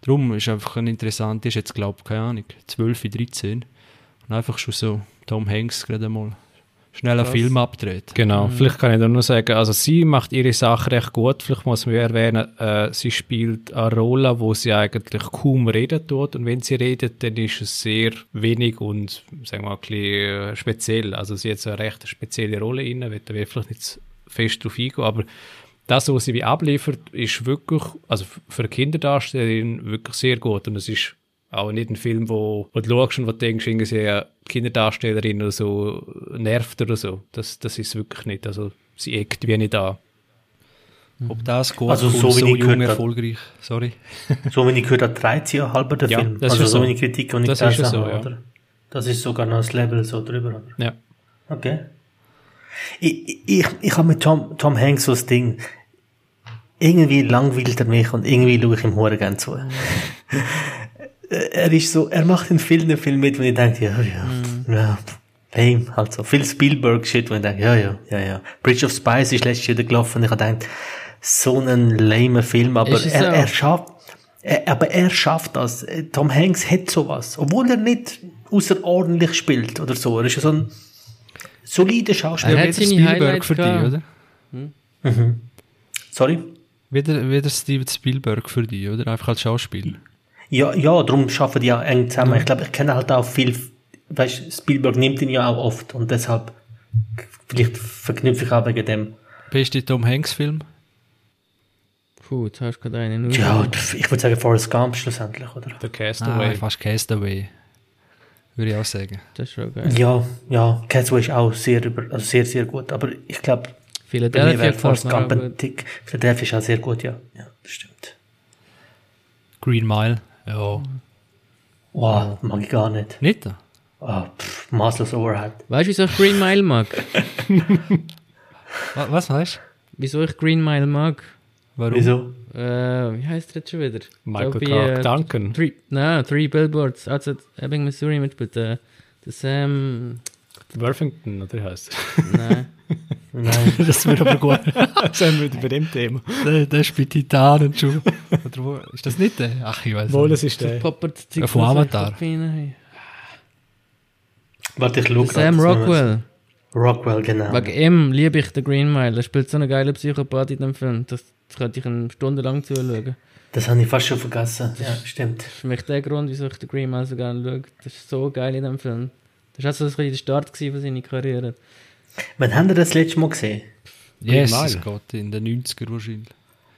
Darum ist einfach ein interessant, ist jetzt glaube ich, keine Ahnung, 12, 13 und einfach schon so Tom Hanks gerade mal schnell einen. Film abdreht. Genau, vielleicht kann ich da nur sagen, also sie macht ihre Sache recht gut. Vielleicht muss man erwähnen, äh, sie spielt eine Rolle, wo sie eigentlich kaum reden tut. Und wenn sie redet, dann ist es sehr wenig und, sagen wir mal, ein bisschen speziell. Also sie hat so eine recht spezielle Rolle inne, wird da vielleicht nicht fest drauf eingehen, aber das, was sie wie abliefert, ist wirklich, also für eine Kinderdarstellerin wirklich sehr gut. Und es ist auch nicht ein Film, wo, wo du schaust und wo du denkst, irgendwie eine Kinderdarstellerin oder so nervt oder so. Das, das ist wirklich nicht. Also sie eckt wie nicht da. Ob das gut Also so wie so ich jung gehört habe. erfolgreich. Sorry. [LAUGHS] So wie ich gehört habe, 13 Jahre halber der Ja, Film. das also ist so eine Kritik, die ich Das ist gelesen ja so, habe, ja. oder? Das ist sogar noch das Level so drüber, oder? Ja. Okay. Ich, ich, ich habe mit Tom, Tom Hanks so das Ding. Irgendwie langweilt er mich und irgendwie schaue ich ihm hure gern zu. [LAUGHS] er ist so, er macht in vielen Filmen mit, wo ich denke, ja, ja, ja, lame, halt so. Viel Spielberg-Shit, wo ich denke, ja, ja, ja, ja. Bridge of Spies ist letztes Jahr wieder gelaufen und ich habe gedacht, so ein lame Film, aber er, auch? er schafft, er, aber er schafft das. Tom Hanks hat sowas. Obwohl er nicht außerordentlich spielt oder so. Er ist ja so ein solider Schauspieler. Er hat seine Spielberg Highlights für dich, oder? Sorry? Wieder, wieder Steven Spielberg für dich, oder? Einfach als Schauspieler. Ja, ja, darum schaffen die ja eng zusammen. Ich glaube, ich kenne halt auch viel, weißt, Spielberg nimmt ihn ja auch oft und deshalb, vielleicht verknüpfe ich auch wegen dem. Beste Tom Hanks Film? Puh, jetzt hast du gerade einen. Ja, ich würde sagen Forrest Gump schlussendlich, oder? Der Ah, Castaway. fast Castaway. Würde ich auch sagen. Das ist schon geil. Ja, ja, Catchway ist auch sehr, über, also sehr, sehr gut, aber ich glaube, Philadelphia Forrest Gump ein. Tick. Philadelphia ist auch sehr gut, ja. Ja, das stimmt. Green Mile? Ja. Wow, mag ich gar nicht. Nicht? Oh, pff, maßlos Overhead. Weißt du, wieso ich Green Mile mag? [LAUGHS] Wa- Was weißt du? Wieso ich Green Mile mag? Warum? Wieso? Äh, wie heißt der jetzt schon wieder? Michael Clark äh, Duncan. Three, nein, Three Billboards, also Ebbing, Missouri mitspielt. Der, der Sam. Worthington, oder wie heißt Nein. [LAUGHS] Nein. [LAUGHS] Das wird aber gut. [LAUGHS] Sind wir bei dem Thema. der, der ist bei Titanen schon. Oder wo? Ist das nicht der? Ach, ich weiß Wohl, nicht. es ist der. Poppert Ja, von Avatar. Warte, ich schaue Sam Rockwell. Rockwell, genau. Wegen ihm liebe ich den Green Mile. Er spielt so einen geilen Psychopath in dem Film. Das, das könnte ich eine Stunde lang zuschauen. Das habe ich fast schon vergessen. Ja, stimmt. Das ist für mich der Grund, wieso ich den Green Mile so gerne schaue. Das ist so geil in dem Film. Das war so ein bisschen der Start von seiner Karriere. Wann haben wir das letzte Mal gesehen? Yes, es geht in den 90er wahrscheinlich.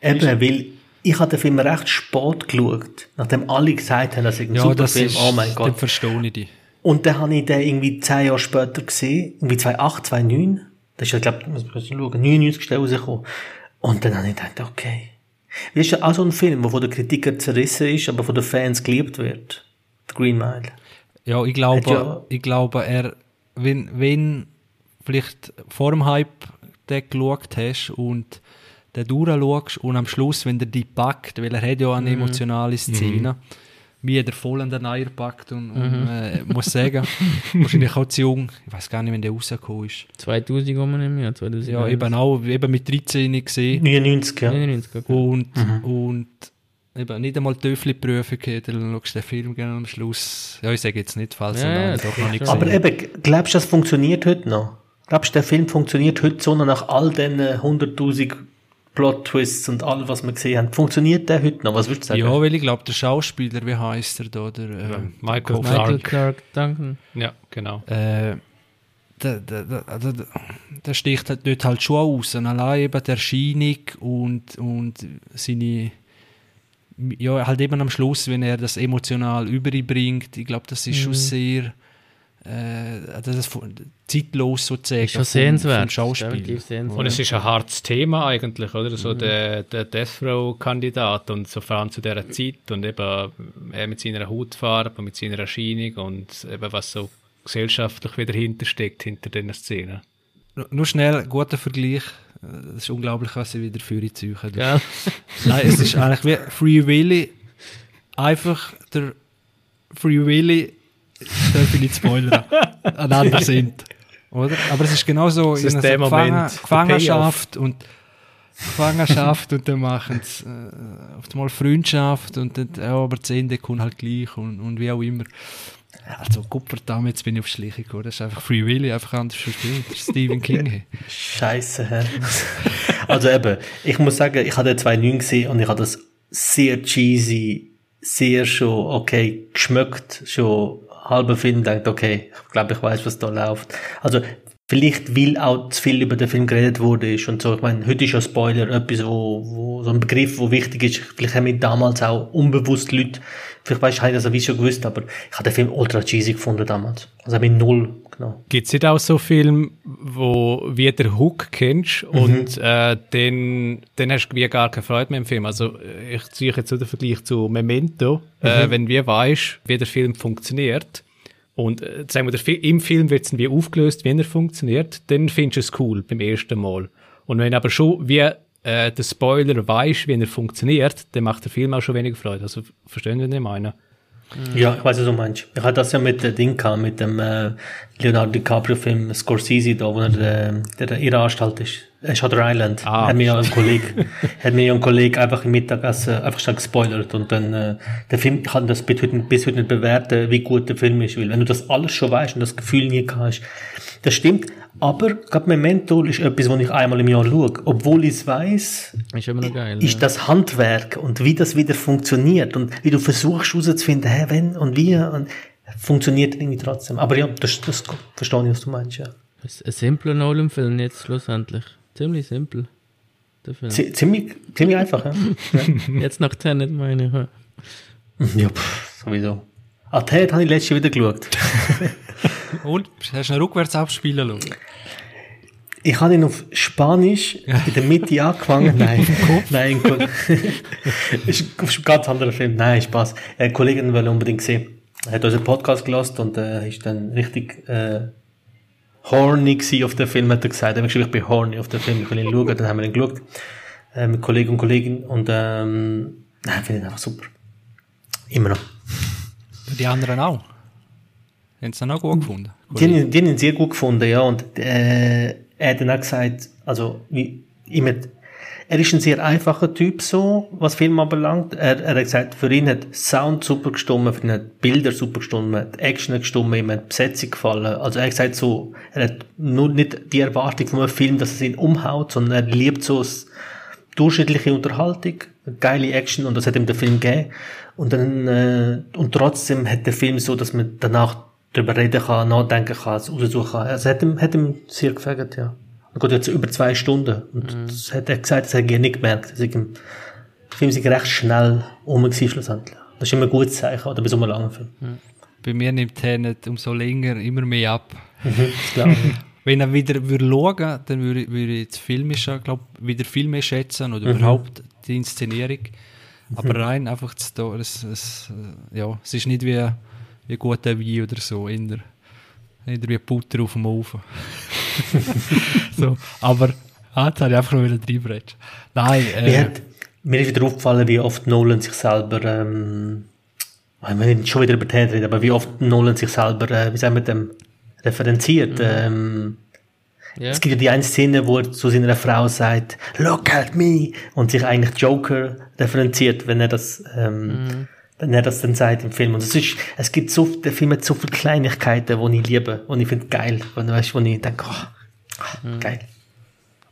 Eben, weil ich habe den Film recht spät geschaut, nachdem alle gesagt haben, dass ich ein Ja, super das Film, ist, oh mein dann Gott. verstehe ich dich. Und dann habe ich den irgendwie zehn Jahre später gesehen, irgendwie 2008, 2009. Das ist ja, glaube ich, muss man schauen, 99 schnell rausgekommen. Und dann habe ich gedacht, okay. Das ist ja auch so ein Film, der von den Kritikern zerrissen ist, aber von den Fans geliebt wird. The Green Mile. Ja, ich glaube, ja- ich glaube, er, wenn, wenn vielleicht vor dem Hype den geschaut hast und den durchschaust und am Schluss, wenn der die packt, weil er hat ja eine emotionale Szene, wie er voll an den Eier packt und, und äh, muss sagen, [LAUGHS] wahrscheinlich auch zu jung, ich weiß gar nicht, wenn der rausgekommen ist. 2000 um im Jahr, 2000. Ja, eben auch, eben mit 13 gesehen 99, ja. 99, okay. und, und eben nicht einmal die Töffli-Prüfung geht, dann schaust du den Film gerne am Schluss. Ja, ich sage jetzt nicht, falls Ja, er ja, noch- doch noch nicht Aber eben, glaubst du, das funktioniert heute noch? Glaubst du, der Film funktioniert heute so noch nach all den äh, 100.000 Plot-Twists und all, was wir gesehen haben? Funktioniert der heute noch? Was würdest du sagen? Ja, weil ich glaube, der Schauspieler, wie heißt er da? Der, äh, Michael Kopf- Michael Clark. Clark Duncan. Ja, genau. Äh, der, der, der, also der, der sticht halt dort halt schon aus. Und allein eben die Erscheinung und, und seine. Ja, halt eben am Schluss, wenn er das emotional überbringt, ich glaube, das ist schon sehr. Äh, also das, zeitlos sozusagen. Ist schon vom- sehenswert. vom Schauspiel. Sehenswert. Und es ist ein hartes Thema eigentlich, oder? So der, der Death Row-Kandidat und so vor allem zu dieser Zeit und eben er mit seiner Hautfarbe und mit seiner Erscheinung und eben was so gesellschaftlich wieder hintersteckt, hinter diesen Szenen. Nur- Nur schnell, guter Vergleich. Äh, Es ist unglaublich, was sie wieder für die Züge Gell? Nein, es ist eigentlich wie Free Willy. Einfach der Free Willy, darf ich nicht spoilern, einander sind. [LAUGHS] Oder? Aber es ist genauso Das ist in der einer Moment, Gefangen der Gefangenschaft und Gefangenschaft und dann machen sie äh, auf einmal Freundschaft und dann, ja, aber das Ende kommt halt gleich und, und wie auch immer. Also, Gottverdammt, jetzt bin ich auf Schliche gekommen. Das ist einfach Free Willy, einfach anders verspielt. Das ist Stephen King. Scheiße, hä? also eben, ich muss sagen, ich habe den 2.9 gesehen und ich habe das sehr cheesy, sehr schon, okay, geschmeckt, schon halber Film, denkt, okay, ich glaube, ich weiß, was da läuft. Also, vielleicht weil auch zu viel über den Film geredet wurde ist und so. Ich meine, heute ist ja Spoiler etwas, wo, wo so ein Begriff, wo wichtig ist. Vielleicht haben wir damals auch unbewusst Leute, vielleicht weißt du, ich das sowieso schon gewusst, aber ich habe den Film ultra cheesy gefunden damals. Also mit null, genau. Gibt es nicht auch so Filme, wo wie der Hook kennst mhm. und äh, dann, dann hast du wie gar keine Freude mehr im Film. Also ich ziehe jetzt so den Vergleich zu Memento, äh, mhm. äh, wenn wir weißt, wie der Film funktioniert, und äh, sagen wir, der, im Film wird es wie aufgelöst, wie er funktioniert, dann findest du es cool beim ersten Mal. Und wenn aber schon wie äh, der Spoiler weiß, wie er funktioniert, dann macht der Film auch schon weniger Freude. Also verstehen Sie, was ich meine? Ja, ich weiß, was du meinst. Ich hatte das ja mit dem Ding gehabt, mit dem äh, Leonardo DiCaprio-Film Scorsese, da, wo er der, der, ihre Anstalt ist. Äh, Shutter Island. Ah, hat mir ja ein Kollege, [LAUGHS] hat mir ja ein Kollege einfach im Mittagessen einfach schon gespoilert und dann, äh, der Film, ich kann das bis heute, bis heute nicht bewerten, wie gut der Film ist, weil wenn du das alles schon weißt und das Gefühl nie hast, das stimmt, aber gerade Memento ist etwas, was ich einmal im Jahr schaue. Obwohl ich es weiss, ist, geil, ist ja. das Handwerk und wie das wieder funktioniert und wie du versuchst herauszufinden, hä, wenn und wie und funktioniert irgendwie trotzdem. Aber ja, das, das verstehe ich, was du meinst, ja. Ein simpler Nolan-Film jetzt schlussendlich. Ziemlich simpel. Ziemlich, ziemlich einfach, ja. ja. [LAUGHS] Jetzt nach Tenet meine ich. Ja, pff, sowieso. Ah, Tenet habe ich letztes Jahr wieder geschaut. [LAUGHS] Und? Hast du ihn rückwärts abspielen lassen? Ich habe ihn auf Spanisch in der Mitte angefangen. Nein, [LAUGHS] nein, ist ein ganz anderer Film. Nein, Spaß. Eine Kollegin will unbedingt sehen. Er hat unseren Podcast gelost und äh, ist dann richtig äh, horny auf den Film, hat er gesagt. Er hat geschrieben, ich bin horny auf den Film, ich will ihn schauen. Dann haben wir ihn geschaut äh, mit Kollegen und Kollegen und ähm, nein, finde ich einfach super. Immer noch. Die anderen auch? Haben sie dann auch gut gefunden? Die, die, die haben ihn sehr gut gefunden, ja. Und äh, er hat dann auch gesagt, also wie, immer, er ist ein sehr einfacher Typ so, was Film anbelangt. Er, er hat gesagt, für ihn hat Sound super gestimmt, für ihn hat Bilder super gestimmt, hat Action gestimmt, ihm hat Besetzung gefallen. Also er hat gesagt so, er hat nur nicht die Erwartung von einem Film, dass es ihn umhaut, sondern er liebt so durchschnittliche Unterhaltung, geile Action und das hat ihm der Film gegeben. Und dann, äh, und trotzdem hat der Film so, dass man danach darüber reden kann, nachdenken kann, es raussuchen kann. Also, hat ihm, hat ihm sehr gefällt, ja. Er geht jetzt über zwei Stunden. Und mhm. das hat er gesagt, das hat er nicht gemerkt. Also, der Film ist recht schnell um schlussendlich. Das ist immer ein gutes Zeichen, oder bei so einem langen Film. Mhm. Bei mir nimmt Tenet umso länger immer mehr ab. Mhm, klar. [LAUGHS] Wenn er wieder würde schauen dann würde, würde ich das Filmische, glaube wieder viel mehr schätzen oder mhm. überhaupt die Inszenierung. Aber mhm. rein einfach das, das, das, ja, es ist nicht wie wie guter Wein oder so, in der wie Butter auf dem Ofen. [LAUGHS] [LAUGHS] so, aber ah, jetzt habe ich einfach noch wieder reinbrechen. Nein, äh, hat, mir ist wieder aufgefallen, wie oft Nolan sich selber, ähm, ich will schon wieder über den reden, aber wie oft Nolan sich selber, äh, wie sagen wir dem, referenziert. Mhm. Ähm, yeah. Es gibt ja die eine Szene, wo er zu seiner Frau sagt, look at me, und sich eigentlich Joker referenziert, wenn er das, ähm, mhm wenn er das dann sagt im Film. Und es ist, es gibt so, der Film hat so viele Kleinigkeiten, die ich liebe, und ich finde geil, und weißt, wo ich denke, oh, mhm. geil.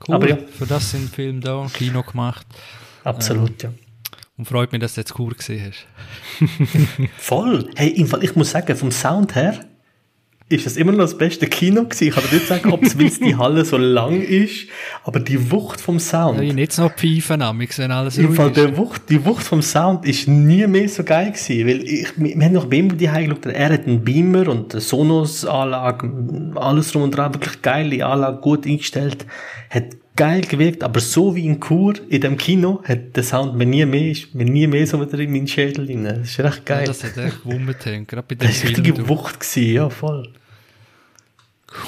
Cool, Aber ja. für das sind Film da, Kino gemacht. Absolut, ähm, ja. Und freut mich, dass du jetzt Kur gesehen hast. [LAUGHS] Voll. Hey, im Fall, ich muss sagen, vom Sound her, ist das immer noch das beste Kino gewesen. Ich kann nicht sagen, ob es, weil die Halle so lang ist, aber die Wucht vom Sound. Ja, nicht noch Pfeifen an, wir sehen alles Im Fall, der Wucht, die Wucht vom Sound ist nie mehr so geil gewesen, weil ich, wir haben noch ihm die geschaut, er hat einen Beamer und eine Sonos-Anlage, alles drum und dran, wirklich geile Anlage, gut eingestellt, hat geil gewirkt, aber so wie in Kur, in dem Kino, hat der Sound mir nie mehr, ist mir nie mehr so wieder in meinen Schädel rein. Das ist recht geil. Ja, das hat echt gewummert, [LAUGHS] gerade bei dem Das war richtige Wucht gewesen, ja, voll.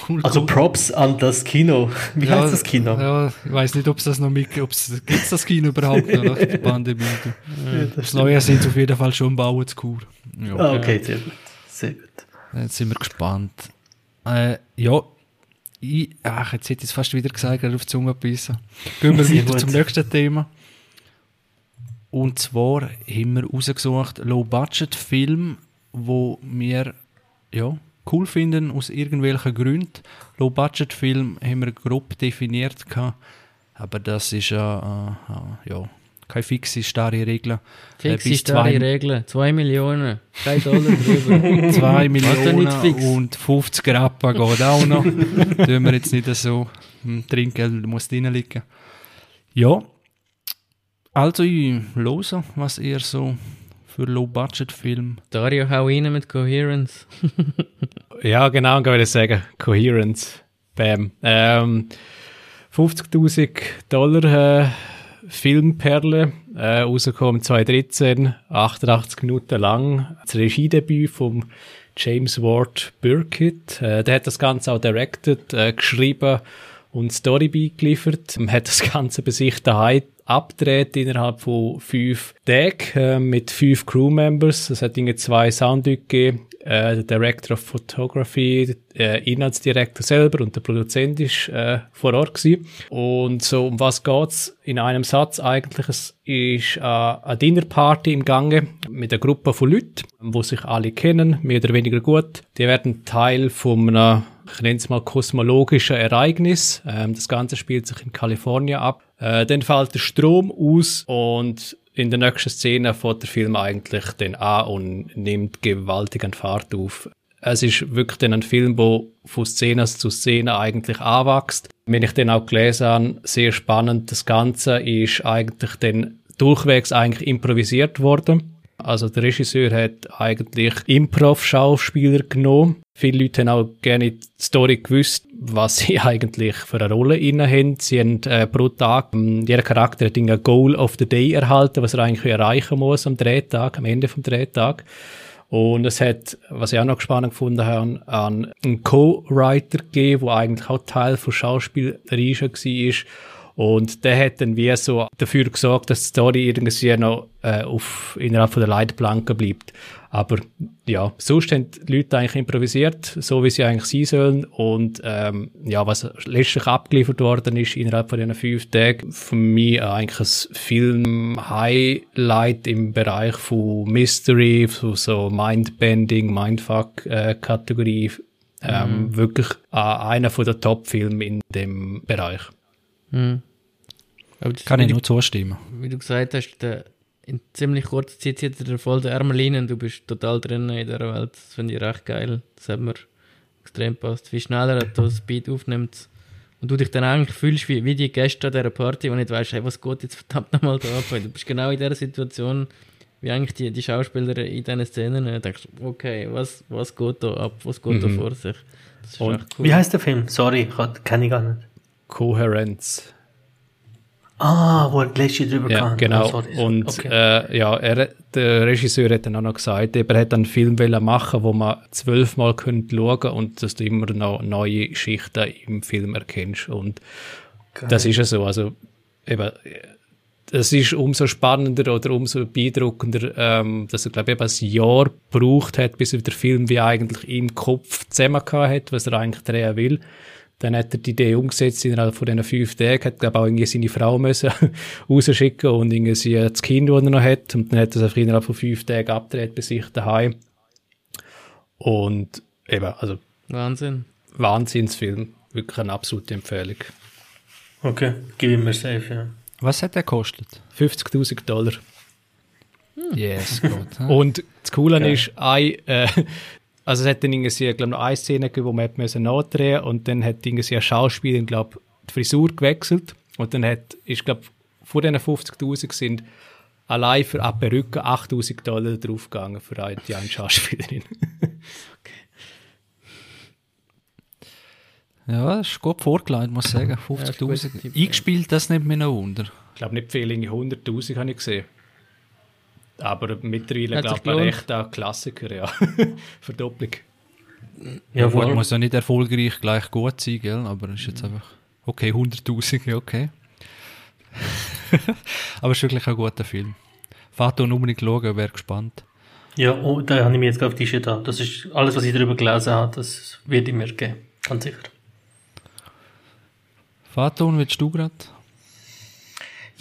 Cool, also cool. Props an das Kino. Wie ja, heißt das Kino? Ja, ich weiß nicht, ob es das noch mit, ob es gibt's das Kino überhaupt noch nach der Pandemie. [LAUGHS] Ja, das, das Neue sind auf jeden Fall schon bauen zu Kur. Ja. Ah, okay, sehr gut. Sehr gut. Jetzt sind wir gespannt. Äh, ja, ich, ach, jetzt hätte ich es fast wieder gesagt, gerade auf die Zunge gebissen. Gehen wir weiter zum nächsten Thema. Und zwar haben wir rausgesucht Low-Budget-Film, wo wir, ja, cool finden, aus irgendwelchen Gründen. Low-Budget-Film haben wir grob definiert, gehabt, aber das ist ja, äh, ja, keine fixe, starre Regel. Fixe, äh, starre Regeln. 2 Millionen. Kein Dollar drüber. [LAUGHS] 2 Millionen und 50 Rappa geht auch noch. [LAUGHS] Tun wir jetzt nicht so. Hm, Trinkgeld muss drin liegen. Ja. Also, ich höre, was ihr so für Low-Budget-Film. Dario, hau rein mit Coherence. [LAUGHS] ja, genau, kann ich sagen. Coherence. Bam. Ähm, 50.000 Dollar äh, Filmperle, äh, rausgekommen 2013, 88 Minuten lang. Das Regiedebüt vom James Ward Burkitt. Äh, der hat das Ganze auch directed, äh, geschrieben und Story beigeliefert. Man hat das Ganze bei sich daheim abgedreht innerhalb von fünf Tagen äh, mit fünf Crewmembers. Es hat irgendwie zwei Soundleute gegeben, äh, der Director of Photography, der Inhaltsdirektor selber und der Produzent ist äh, vor Ort gewesen. Und so, um was geht's in einem Satz eigentlich? Es ist äh, eine Dinnerparty im Gange mit einer Gruppe von Leuten, wo sich alle kennen, mehr oder weniger gut. Die werden Teil von einer ich nenne es mal kosmologischen Ereignis. Ähm, das Ganze spielt sich in Kalifornien ab. Äh, dann fällt der Strom aus und in der nächsten Szene fährt der Film eigentlich dann an und nimmt gewaltig an Fahrt auf. Es ist wirklich dann ein Film, wo von Szene zu Szene eigentlich anwächst. Wenn ich den auch gelesen habe, sehr spannend. Das Ganze ist eigentlich dann durchwegs eigentlich improvisiert worden. Also der Regisseur hat eigentlich Improv-Schauspieler genommen. Viele Leute haben auch gerne die Story gewusst, was [LAUGHS] sie eigentlich für eine Rolle inne haben. Sie haben äh, pro Tag, ähm, jeder Charakter hat ein Goal of the Day erhalten, was er eigentlich erreichen muss am Drehtag, am Ende vom Drehtag. Und es hat, was ich auch noch spannend gefunden habe, einen Co-Writer gegeben, der eigentlich auch Teil von Schauspielerei schon war und der hat dann wie so dafür gesorgt, dass die Story irgendwie noch äh, auf, innerhalb von der Leitplanke bleibt. Aber ja, sonst haben die Leute eigentlich improvisiert, so wie sie eigentlich sein sollen. Und ähm, ja, was letztlich abgeliefert worden ist innerhalb von diesen fünf Tagen, für mich eigentlich ein Film-Highlight im Bereich von Mystery, von so Mindbending, Mindfuck-Kategorie. Äh, ähm, mhm. Wirklich äh, einer der Top-Filme in dem Bereich. Mhm. Kann ich nur zustimmen. Wie du gesagt hast, der, in ziemlich kurzer Zeit zieht er voll den Ärmel und du bist total drin in dieser Welt. Das finde ich recht geil. Das hat mir extrem passt. Wie schneller er das Beat aufnimmt und du dich dann eigentlich fühlst wie, wie die Gäste an dieser Party, wo nicht weißt, hey, was geht jetzt verdammt nochmal da ab. Du bist genau in dieser Situation, wie eigentlich die, die Schauspieler in diesen Szenen. Du denkst, okay, was, was geht da ab? Was geht mhm. da vor sich? Cool. Wie heißt der Film? Sorry, kenne ich gar nicht. Kohärenz. Ah, wo er gleich drüber ja, kann. Genau. Oh, und okay. äh, ja, er, der Regisseur hat dann auch noch gesagt, er hat einen Film machen, wo man zwölfmal könnte schauen und dass du immer noch neue Schichten im Film erkennst. Und Geil. das ist ja so. Also eben, es ist umso spannender oder umso beeindruckender, ähm, dass er, glaube ich, ein Jahr gebraucht hat, bis er der Film wie eigentlich im Kopf zusammen hat, was er eigentlich drehen will. Dann hat er die Idee umgesetzt innerhalb von diesen fünf Tagen, hat, glaube auch irgendwie seine Frau müssen [LAUGHS] rausschicken und irgendwie das Kind, das er noch hat. Und dann hat er es einfach innerhalb von fünf Tagen abgedreht bei sich daheim. Und eben, also. Wahnsinn. Wahnsinnsfilm. Wirklich eine absolute Empfehlung. Okay, gib ihm mir safe, ja. Was hat der gekostet? 50.000 Dollar. Hm. Yes, gut. Und das Coole okay. ist, ein, äh, also es hat dann irgendwie, glaube noch eine Szene gegeben, wo man müssen nachdrehen und dann hat irgendwie ein Schauspieler, glaube die Frisur gewechselt und dann hat, ist glaube vor diesen 50'000 sind allein für eine Perücke 8'000 Dollar draufgegangen für eine, die eine Schauspielerin. okay. [LAUGHS] Ja, das ist gut vorgelegt, muss ich sagen. 50'000. Ja, Eingespielt, das nimmt mir noch Wunder. Ich glaube nicht viel, 100'000 habe ich gesehen. Aber mittlerweile glaube ich echt ein Klassiker, ja. [LAUGHS] Verdopplung. Ja, gut, muss ja nicht erfolgreich gleich gut sein, gell? aber es ist jetzt einfach, okay, 100.000, ja, okay. [LAUGHS] aber es ist wirklich ein guter Film. Fahrt unbedingt schauen, wäre gespannt. Ja, oh, da habe ich mir jetzt auf die Shit da. Das ist alles, was ich darüber gelesen habe, das wird ich mir geben. Ganz sicher. Faton, willst du gerade?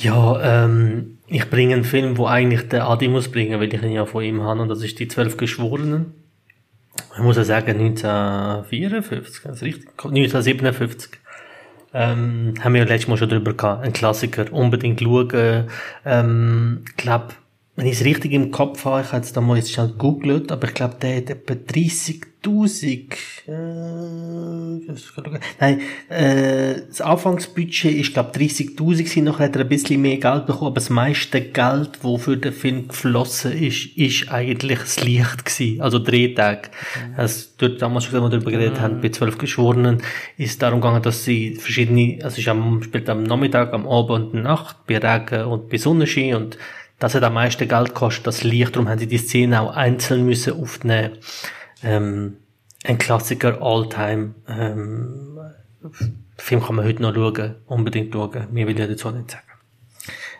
Ja, ähm, ich bringe einen Film, wo eigentlich der Adi muss bringen, weil ich ihn ja von ihm habe, und das ist die Zwölf Geschworenen. Ich muss ja sagen, 1954, das ist richtig, 1957. Ähm, haben wir ja letztes Mal schon drüber gehabt. Ein Klassiker. Unbedingt schauen. Ähm, glaub, wenn ich es richtig im Kopf habe, ich habe jetzt da mal jetzt schon gegoogelt, aber ich glaube, der hat etwa 30.000, äh, nein, äh, das Anfangsbudget ist, glaube 30.000 gewesen, nachher hat er ein bisschen mehr Geld bekommen, aber das meiste Geld, das für den Film geflossen ist, ist eigentlich das Licht gewesen, also Drehtag. Mhm. Also, dort damals schon, als wir darüber geredet mhm. haben, bei zwölf Geschworenen, ist darum gegangen, dass sie verschiedene, also es ist am, spielt am Nachmittag, am Abend und Nacht, bei Regen und bei Sonnenschein und das hat am meisten Geld gekostet, das Licht, darum haben sie die Szene auch einzeln müssen aufnehmen. Ähm, ein Klassiker, Alltime. Ähm, Film kann man heute noch schauen, unbedingt schauen. Mir will ich dazu nicht sagen.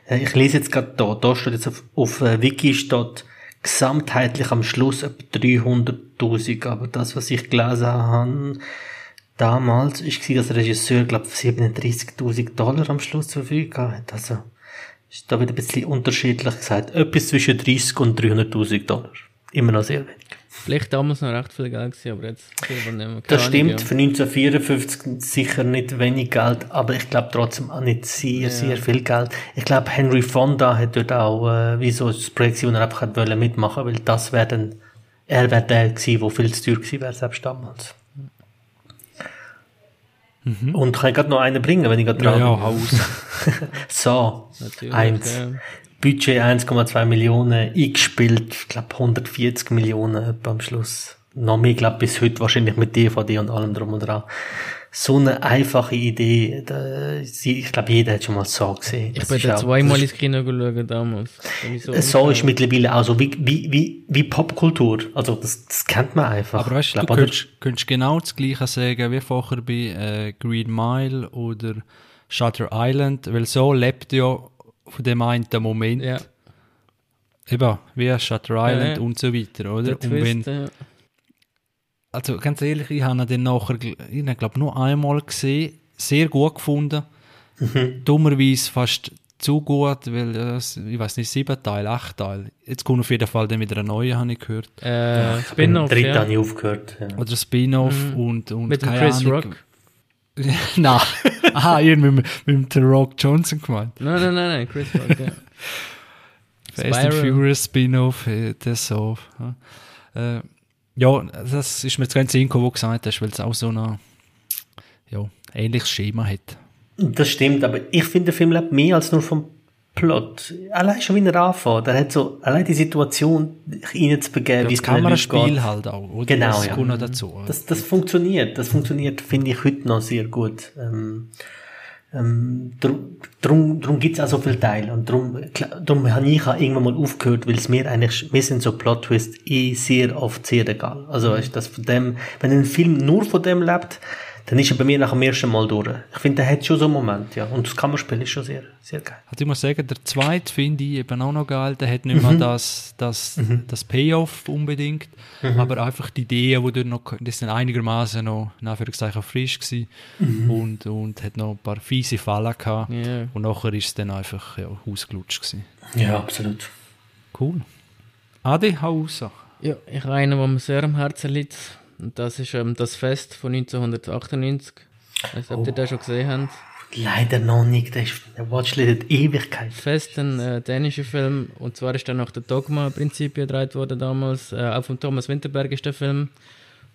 Äh, ich lese jetzt gerade da, da steht jetzt auf, auf äh, Wiki steht gesamtheitlich am Schluss etwa 300.000, aber das, was ich gelesen habe, damals, ist dass der Regisseur, glaube 37.000 Dollar am Schluss zur Verfügung hat. Also, ist da wieder ein bisschen unterschiedlich gesagt. Etwas zwischen 30 und 300.000 Dollar. Immer noch sehr wenig. Vielleicht damals noch recht viel Geld gewesen, aber jetzt nicht mehr. Das stimmt, für 1954 sicher nicht wenig Geld, aber ich glaube trotzdem auch nicht sehr, ja. sehr viel Geld. Ich glaube, Henry Fonda hat dort auch, äh, wie so das Projekt, er einfach hat mitmachen weil das wäre dann, er wäre der gewesen, der viel zu teuer gewesen wäre, selbst damals. Mhm. Und kann ich gerade noch einen bringen, wenn ich gerade dran ja, ja, Haus. [LAUGHS] so, eins. Ja. Budget 1,2 Millionen, eingespielt, ich glaube 140 Millionen am Schluss. Noch mehr, glaube bis heute wahrscheinlich mit DVD und allem drum und dran so eine einfache Idee. Da, ich glaube, jeder hat schon mal so gesehen. Ich bin da zweimal ins Kino geschaut damals. So, so ist mittlerweile auch so wie, wie, wie, wie Popkultur. Also, das, das kennt man einfach. Aber weißt du, du könntest, könntest genau das Gleiche sagen wie vorher bei äh, Green Mile oder Shutter Island, weil so lebt ja von dem einen Moment. Ja. Eben, wie Shutter Island ja, ja. und so weiter, oder? und wenn, ja also ganz ehrlich, ich habe ihn dann nachher, ich glaube nur einmal gesehen, sehr gut gefunden. Mhm. Dummerweise fast zu gut, weil es, ich weiß nicht, sieben Teile, acht Teile. Jetzt kommt auf jeden Fall dann wieder ein neuer, habe ich gehört. Äh, ja, Spin-off, Dritte ja. habe ich aufgehört. Ja. Oder Spin-off mhm. und, und Mit dem Chris Ahnung. Rock? [LAUGHS] nein. Aha, irgendwie mit, mit dem Rock Johnson gemeint. Nein, nein, nein, nein, Chris Rock, ja. [LAUGHS] Fast and Furious Spin-off, äh, das so. Ja. Äh, ja, das ist mir jetzt ganz Sinn wo du gesagt hast, weil es auch so ein ja, ähnliches Schema hat. Das stimmt, aber ich finde, der Film lebt mehr als nur vom Plot. Allein schon, wie er anfängt. Er hat so, allein die Situation reinzubegeben, ja, wie es Kameraspiel halt auch, oder? Genau, das ja. Dazu. Das, das funktioniert. Das funktioniert, finde ich, heute noch sehr gut. Ähm, ähm, drum, drum, drum gibt's auch so viele Teile. Und drum, drum habe ich auch irgendwann mal aufgehört, weil es mir eigentlich, mir sind so plot Twists eh sehr oft sehr egal. Also, weißt, das von dem, wenn ein Film nur von dem lebt, dann ist er bei mir nach dem ersten Mal durch. Ich finde, der hat schon so einen Moment, ja. Und das Kammerspiel ist schon sehr, sehr geil. Also ich muss sagen, der zweite finde ich eben auch noch geil. Der hat nicht mehr mhm. das, das, mhm. das Payoff unbedingt, mhm. aber einfach die Ideen, die dort noch, das sind einigermaßen noch, in Anführungszeichen, frisch gewesen mhm. und, und hat noch ein paar fiese Fallen gehabt. Yeah. Und nachher ist es dann einfach, ja, ausgelutscht gewesen. Ja, absolut. Cool. Adi, hau raus. Ja, ich habe einen, der mir sehr am Herzen liegt und das ist ähm, das Fest von 1998. Ich weiß nicht, ob oh. ihr das schon gesehen habt. Leider noch nicht, das ist eine Watchlist Ewigkeit. Fest, ein äh, dänischer Film. Und zwar ist dann nach der Dogma-Prinzipien gedreht worden damals. Äh, auch von Thomas Winterberg ist der Film.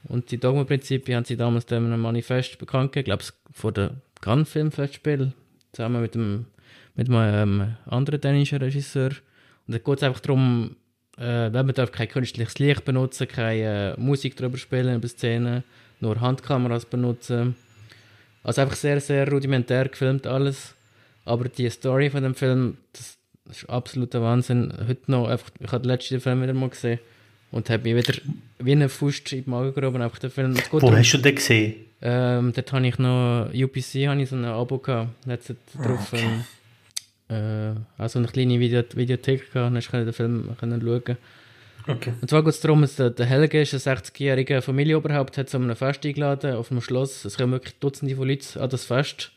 Und die Dogma-Prinzipien haben sie damals dann einem Manifest bekannt gegeben, glaube ich, vor der Cannes Filmfestspiel, zusammen mit einem, mit einem ähm, anderen dänischen Regisseur. Und da geht es einfach darum, äh, man darf kein künstliches Licht benutzen, keine äh, Musik drüber spielen über Szenen, nur Handkameras benutzen. Also einfach sehr, sehr rudimentär gefilmt alles. Aber die Story von dem Film, das, ist absoluter Wahnsinn. Heute noch, einfach, ich habe den letzten Film wieder mal gesehen und habe mich wieder wie eine Fuß in den Magen gegraben. Einfach den Film. Wo darum, hast du den gesehen? Ähm, dort habe ich noch, UPC habe ich so ein Abo gehabt. Jetzt drauf, okay. ähm, äh, also eine kleine Video Videothek gehabt, dann konnte den Film können schauen. Okay. Und zwar geht es darum, dass der, der Helge ist ein 60-jähriger Familienoberhaupt, hat zu einem Fest eingeladen auf einem Schloss. Es kommen wirklich Dutzende von Leuten an das Fest.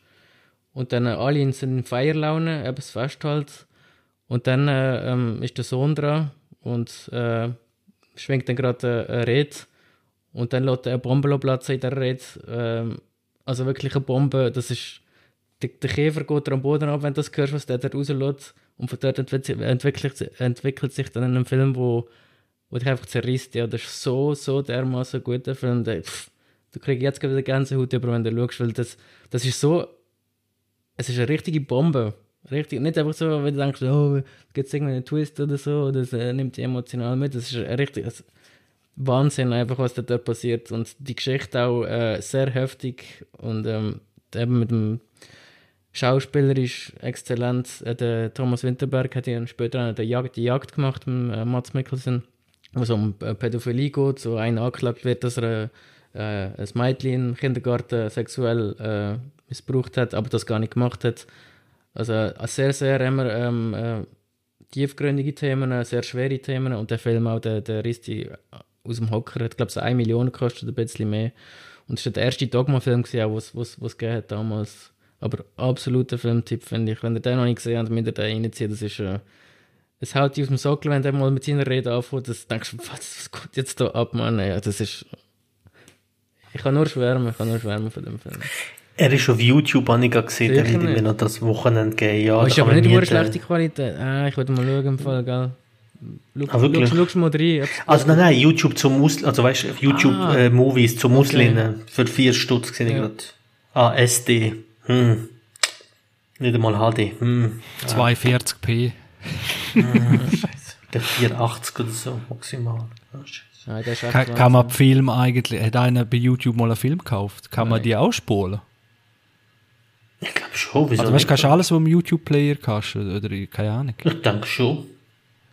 Und dann äh, alle sind in Feierlaune, eben das Fest halt. Und dann äh, ähm, ist der Sohn dran und äh, schwenkt dann gerade eine Rede. Und dann lässt er eine Bombe platzen in der Rede. Ähm, also wirklich eine Bombe, das ist der, der Käfer geht am Boden ab, wenn du das hörst, was der dort rauslässt. Und von dort entwickelt, entwickelt, sich dann ein Film, wo, wo dich einfach zerrisst. Ja, das ist so, so dermaßen gut, der Film. Der, pff, du kriegst jetzt gerade Gänsehaut über, wenn du schaust, weil das, das ist so, es ist eine richtige Bombe. Richtig, nicht einfach so, wenn du denkst, oh, gibt es irgendeinen Twist oder so, das äh, nimmt dich emotional mit. Das ist richtig also, Wahnsinn, einfach, was da dort passiert. Und die Geschichte auch äh, sehr heftig und ähm, eben mit dem Schauspieler ist exzellent. Äh, der Thomas Winterberg hat ja später die Jagd, die Jagd gemacht mit äh, Mats Mikkelsen, wo es um äh, Pädophilie geht, so einer angeklagt wird, dass er äh, ein Mädchen im Kindergarten sexuell äh, missbraucht hat, aber das gar nicht gemacht hat. Also äh, sehr, sehr immer ähm, äh, tiefgründige Themen, sehr schwere Themen und der Film auch, der, der riss die aus dem Hocker, hat glaube ich so 1 Million gekostet, ein bisschen mehr. Und es war der erste Dogma-Film, den es gegeben hat damals. Aber absoluter Filmtipp, finde ich. Wenn ihr den noch nicht gesehen habt, müsst ihr den reinziehen. Das ist... Äh, es haut dich aus dem Sockel, wenn der mal mit seiner Rede anfängt. Das denkst du, [LAUGHS] was, was geht jetzt da ab, Mann? Ja, das ist... Ich kann nur schwärmen, ich kann nur schwärmen von dem Film. Er ist auf YouTube, habe ich gesehen, der wird mir noch das Wochenende geben. Ja, oh, ist aber nicht eine schlechte Qualität. Ah, ich würde mal schauen im Fall, gell? Schau, ah, wirklich? Schau mal rein. Also nein, nein, YouTube zum Muslim, also weißt du, YouTube ah, äh, Movies zum Muslim okay. für vier Stutz gesehen ja. gerade. Ah, SD. Hm. Nicht einmal HD. Hm. 240p. hm, Scheiße. Der 480 oder so, maximal. Oh, Nein, kann, kann man Film eigentlich, hat einer bei YouTube mal einen Film gekauft? Kann Nein. man die auch spulen? Ich glaube schon. Wieso also, weißt du, kannst du alles, was im YouTube-Player kannst, oder, keine Ahnung? Ich denke schon.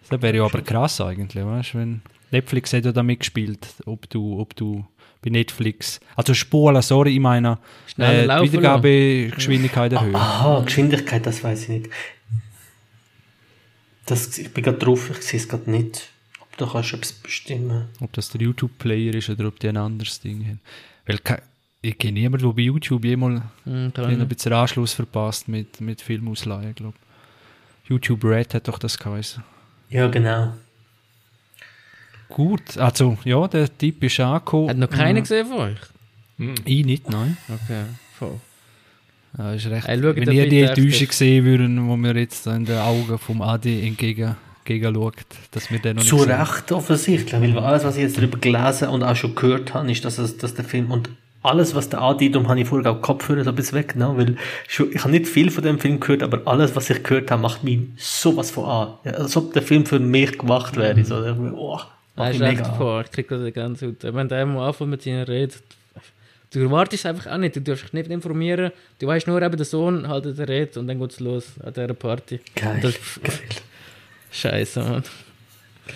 Das wäre ja aber krass eigentlich, weißt du, wenn Netflix hat ja da mitgespielt, ob du, ob du bei Netflix, also spulen, sorry, ich meine, äh, Wiedergabegeschwindigkeit erhöhen. Aha, Geschwindigkeit, das weiß ich nicht. Das, ich bin gerade drauf, ich sehe es gerade nicht. Ob du kannst etwas bestimmen. Ob das der YouTube-Player ist oder ob die ein anderes Ding haben. Weil ich kenne niemanden, der bei YouTube jemals mm, ein bisschen Anschluss verpasst mit, mit Filmausleihen, glaube YouTube Red hat doch das geheißen. Ja, genau. Gut, also ja, der Tipp ist angekommen. Hat noch keiner gesehen von euch? Mhm. Ich nicht, nein. Okay, voll. Ja, ist recht. Hey, wenn ihr die Enttäuschung sehen würden, wo wir jetzt in den Augen vom Adi entgegen schaut, dass wir den noch Zu Recht offensichtlich, weil alles, was ich jetzt darüber gelesen und auch schon gehört habe, ist, dass, es, dass der Film und alles, was der Adi, darum habe ich vorher auch Kopfhörer so ein bisschen weggenommen, weil ich, ich habe nicht viel von dem Film gehört, aber alles, was ich gehört habe, macht mich sowas von an. Ja, als ob der Film für mich gemacht wäre. So, oh, Nein, ist echt vor. Ich kriege das ganz gut. Wenn der mal anfängt mit seiner Rede, du erwartest es einfach auch nicht. Du darfst dich nicht informieren. Du weißt nur, eben der Sohn halt der Rede und dann geht es los an dieser Party. Geil. Das, Geil. Scheiße, Mann. Geil.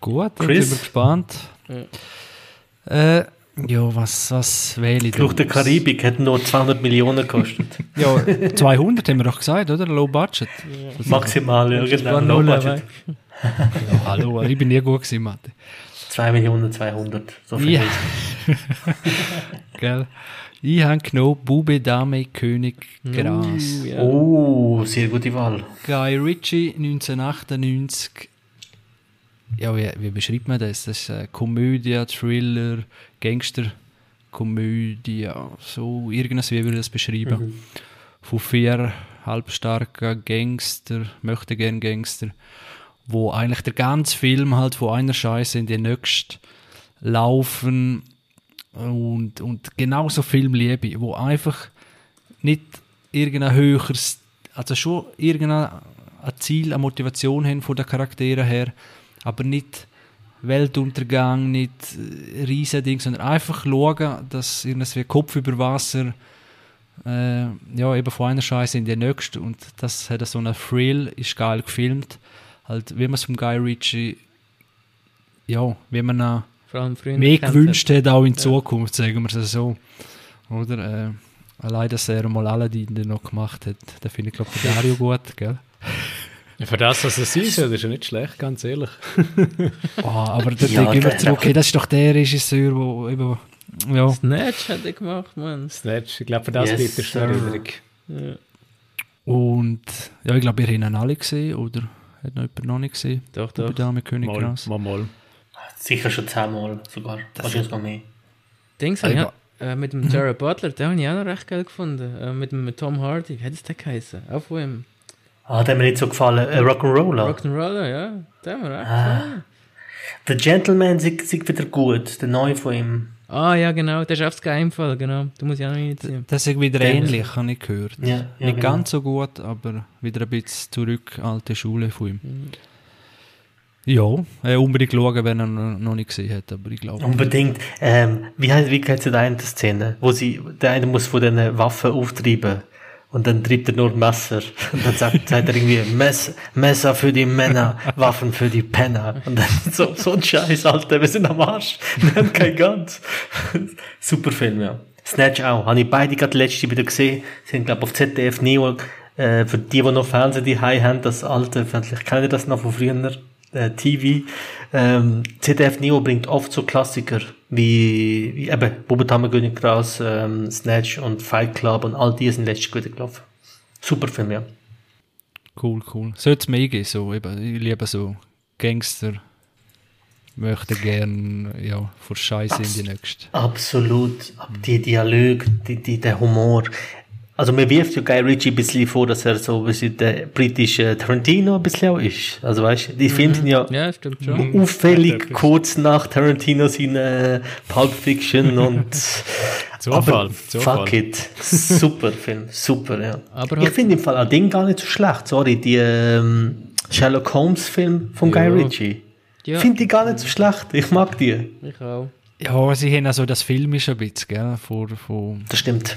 Gut, dann sind wir gespannt. Ja. Äh, ja, was, was wähle ich Flucht der Karibik hat nur 200 Millionen gekostet. [LAUGHS] ja, 200 haben wir doch gesagt, oder? Low Budget. Ja. Maximal, ja, genau. Low Budget. Ja, hallo, ich bin nie gut gewesen, Mathe. 2 Millionen 200, so viel. Ja. [LAUGHS] [LAUGHS] Gell? Ich habe genommen Bube, Dame, König, Gras. Uh, ja. Oh, sehr gute Wahl. Guy Ritchie, 1998. Ja, wie, wie beschreibt man das? Das ist eine Komödie, Thriller, Gangster, Komödie, so irgendwas, wie würde ich das beschreiben? Mhm. Von vier halbstarken Gangster, möchte gern Gangster wo eigentlich der ganze Film halt von einer Scheiße in die nächste laufen und, und genauso Filmliebe, wo einfach nicht irgendein höheres, also schon irgendein Ziel, eine Motivation haben von den Charakteren her, aber nicht Weltuntergang, nicht Riesending, sondern einfach schauen, dass irgendwie Kopf über Wasser äh, ja, eben von einer Scheiße in die nächste und das hat so einen Thrill, ist geil gefilmt halt, wie man es vom Guy Ritchie, ja, wie man ihn mehr gewünscht hat, auch in ja. Zukunft, sagen wir es so. Oder? Äh, allein, dass er mal Aladdin noch gemacht hat, da finde ich, glaube ich, Dario [LAUGHS] gut, gell? Ja, für das, was es ist, das ist ja nicht schlecht, ganz ehrlich. oh, [LAUGHS] aber da [LAUGHS] ja, denke ich mir zurück, okay, das ist doch der Regisseur, der eben. Ja. Snatch hat er gemacht, man. Snatch, ich glaube, für das yes, gibt es Erinnerung. Ja. Und ja, ich glaube, ihr habt ihn alle gesehen, oder? Hat noch jemand noch nicht gesehen? Doch, doch. Dame König mal, Gras. Mal, mal. Sicher schon zehnmal sogar. Das Wahrscheinlich noch mehr. Dings, ah, ja. Äh, mit dem [CLEARS THROAT] Jared Butler, den habe ich auch noch recht geil gefunden. Äh, mit dem mit Tom Hardy, wie hat es der geheißen? Auch von ihm. Ah, der hat mir nicht so gefallen. Äh, Rock'n'Roller. Rock'n'Roller, ja. Der hat mir recht Ah. gefallen. The Gentleman ist wieder gut. Der neue von ihm. Ah, ja, genau. Der ist aufs Geheimfall, genau. Du musst ja noch reinziehen. Das ist wieder Der- ähnlich, habe ich gehört. Ja, ja, Nicht genau. ganz so gut, aber wieder ein bisschen zurück, alte Schule von ihm. Ja, äh, unbedingt schauen, wenn er noch nicht gesehen hat, aber ich glaube. Unbedingt. Ähm, wie heißt wie heißt die eine Szene, wo sie, der eine muss von den Waffen auftreiben und dann treibt er nur Messer. Und dann sagt, sagt er irgendwie Mess, Messer für die Männer, Waffen für die Penner. Und dann [LAUGHS] so, so ein Scheiß, Alter, wir sind am Arsch, [LAUGHS] wir haben kein Ganz. [LAUGHS] Super Film, ja. Snatch auch, habe ich beide gerade letzte wieder gesehen, sind glaube auf ZDF Neo, äh, für die, die noch Fernsehen die haben, das alte, vielleicht kennen ihr das noch von früher, äh, TV. Ähm, ZDF Neo bringt oft so Klassiker wie, wie eben Bubenhammer König Gras, ähm, Snatch und Fight Club und all die sind letztes gut gelaufen. Super Film, ja. Cool, cool. Sollte es mehr geben, so, eben, ich liebe so Gangster, möchte gern, ja, vor Scheiße in die nächste. Absolut. Die Dialoge, die, die, der Humor. Also mir wirft ja Guy Ritchie ein bisschen vor, dass er so ein bisschen der britische Tarantino ein bisschen auch ist. Also weißt du, die Filme sind ja Ja, stimmt schon. auffällig kurz nach Tarantino seine Pulp Fiction [LAUGHS] und Zufall, aber Zufall. fuck it. Super Film, super, ja. Aber ich halt- finde im Fall auch den gar nicht so schlecht. Sorry, die ähm, Sherlock Holmes Film von Ja. Guy Ritchie. Ja, Finde ich gar nicht so schlecht. Ich mag die. ich auch. Ja, sie haben also das filmische ein bisschen, gell, vor, vor, Das stimmt.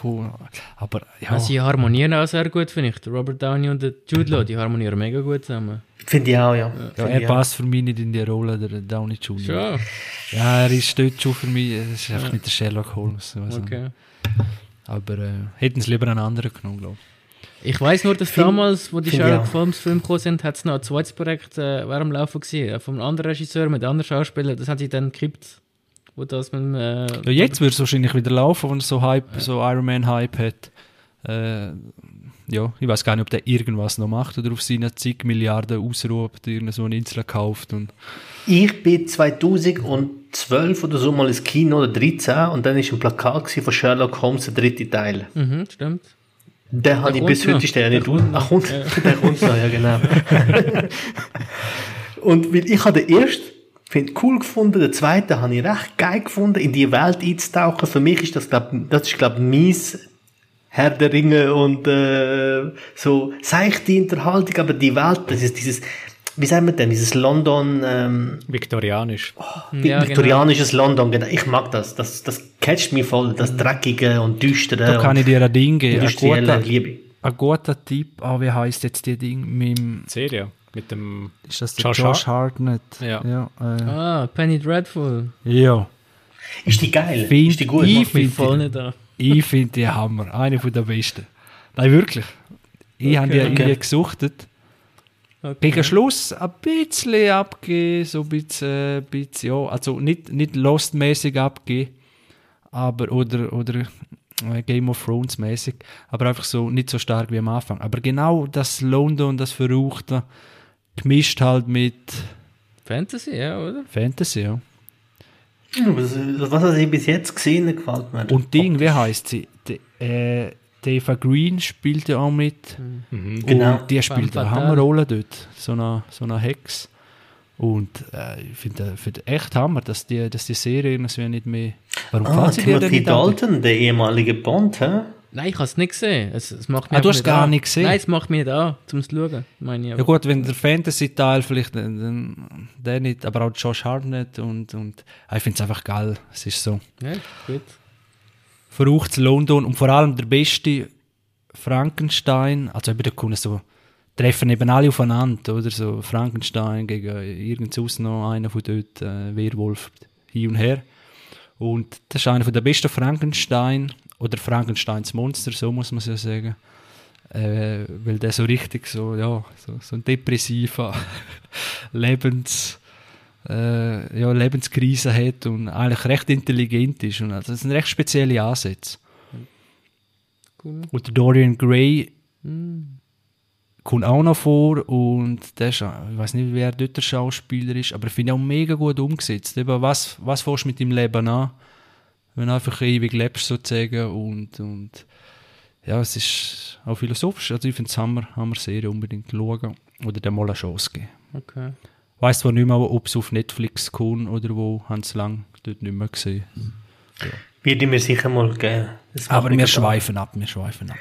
Vor, aber ja, Ja. Sie harmonieren auch sehr gut, finde ich. Der Robert Downey und der Jude Law, die harmonieren mega gut zusammen. Finde ich auch, ja. ja er ich auch. passt für mich nicht in die Rolle, der Downey Jr. Schon. Ja, er ist dort schon für mich, es ist einfach nicht der Sherlock Holmes. nicht. Okay. Aber äh, hätten sie lieber einen anderen genommen, glaube ich. Ich weiß nur, dass damals, wo die Sherlock. Holmes Filme gekommen sind, hat es noch ein zweites Projekt äh, dem Laufen gesehen, vom einem anderen Regisseur mit anderen Schauspielern. Das hat sich dann gekippt, wo das mit dem, äh, Ja, jetzt wird es wahrscheinlich wieder laufen, wenn er so Hype, so Iron Man Hype hat. Äh, ja, ich weiß gar nicht, ob der irgendwas noch macht oder auf seine zig Milliarden ausruht, irgendeine so eine Insel kauft und Ich bin 2012 oder so mal ins Kino oder 13 und dann ist ein Plakat von Sherlock Holmes, der dritte Teil. Mhm, stimmt. Den habe ich bis heute ist der Der nicht aus. Ach, kommt, Ja. [LAUGHS] der kommt noch, ja genau. [LAUGHS] und weil ich habe den ersten finde cool gefunden, den zweiten habe ich recht geil gefunden, in die Welt einzutauchen. Für mich ist das glaub, das ist glaub mies Herr der Ringe und äh, so seichte Unterhaltung, aber die Welt, das ist dieses, wie sagen wir denn, dieses London, ähm, Viktorianisch. Ja, viktorianisches London, genau. Ich mag das. Das, das catcht mich voll. Das Dreckige und Düstere. da kann und ich dir ein Ding geben. Ein industrielle guter, Liebe. ein guter Tipp, ah, wie heißt jetzt die Ding mit dem, Serie mit dem ist das der Josh Josh, Hartnett? Ja. Ja, äh, Ah, Penny Dreadful. ja. Ist die geil? Find ist die gut? ich- Macht mich find voll die- nicht. Ich finde die Hammer. Eine von der besten. Nein, wirklich. Ich habe die Okay. irgendwie Okay. gesuchtet. Okay. Gegen Schluss ein bisschen abgehen, so ein bisschen, äh, bisschen ja, also nicht, nicht Lost-mäßig abgehen, aber, oder, oder äh, Game of Thrones-mäßig, aber einfach so nicht so stark wie am Anfang. Aber genau das London, das Verruchte, gemischt halt mit Fantasy, ja, oder? Fantasy, ja. Was, was habe ich bis jetzt gesehen, gefällt mir. Und Ding, wie heißt sie? Die, äh, die Eva Green spielt ja auch mit. Genau. Und die spielt eine. Hammerrolle dort. So eine, so eine Hex. Und äh, ich finde find echt Hammer, dass die, dass die Serie irgendwie nicht mehr. Warum ah, Timothy? Dalton, der ehemalige Bond, hä? Nein, ich habe es nicht gesehen. Es, es macht mich Ah, du hast gar an. nicht gesehen? Nein, es macht mich nicht an, zum zu schauen, meine ich. Ja gut, wenn der Fantasy-Teil vielleicht, dann, dann der nicht, aber auch Josh Hartnett und, und ah, ich finde es einfach geil. Es ist so Ja, gut. verruchtes London und vor allem der beste Frankenstein, also eben da kommen so, treffen eben alle aufeinander, oder so Frankenstein gegen irgendwas noch einer von dort, äh, Werwolf, hin und her. Und das ist einer von der besten Frankenstein, oder Frankensteins Monster, so muss man es ja sagen. Äh, weil der so richtig so, ja, so, so ein depressiver [LAUGHS] Lebens, äh, ja, Lebenskrise hat und eigentlich recht intelligent ist. Und also das sind recht spezielle Ansätze. Cool. Und Dorian Gray Hm. kommt auch noch vor und der ist, ich weiß nicht, wer dort der Schauspieler ist, aber ich finde auch mega gut umgesetzt. Eben, was, was fährst du mit dem Leben an, wenn du einfach ewig lebst sozusagen und, und ja, es ist auch philosophisch. Also ich finde es Hammer, Hammer Serie unbedingt schauen oder dem mal eine Chance geben. Okay. Weiß zwar nicht mehr, ob es auf Netflix kommt oder wo, haben es lang dort nicht mehr gesehen. Würde mir sicher mal geben. Aber wir schweifen ab, wir schweifen ab.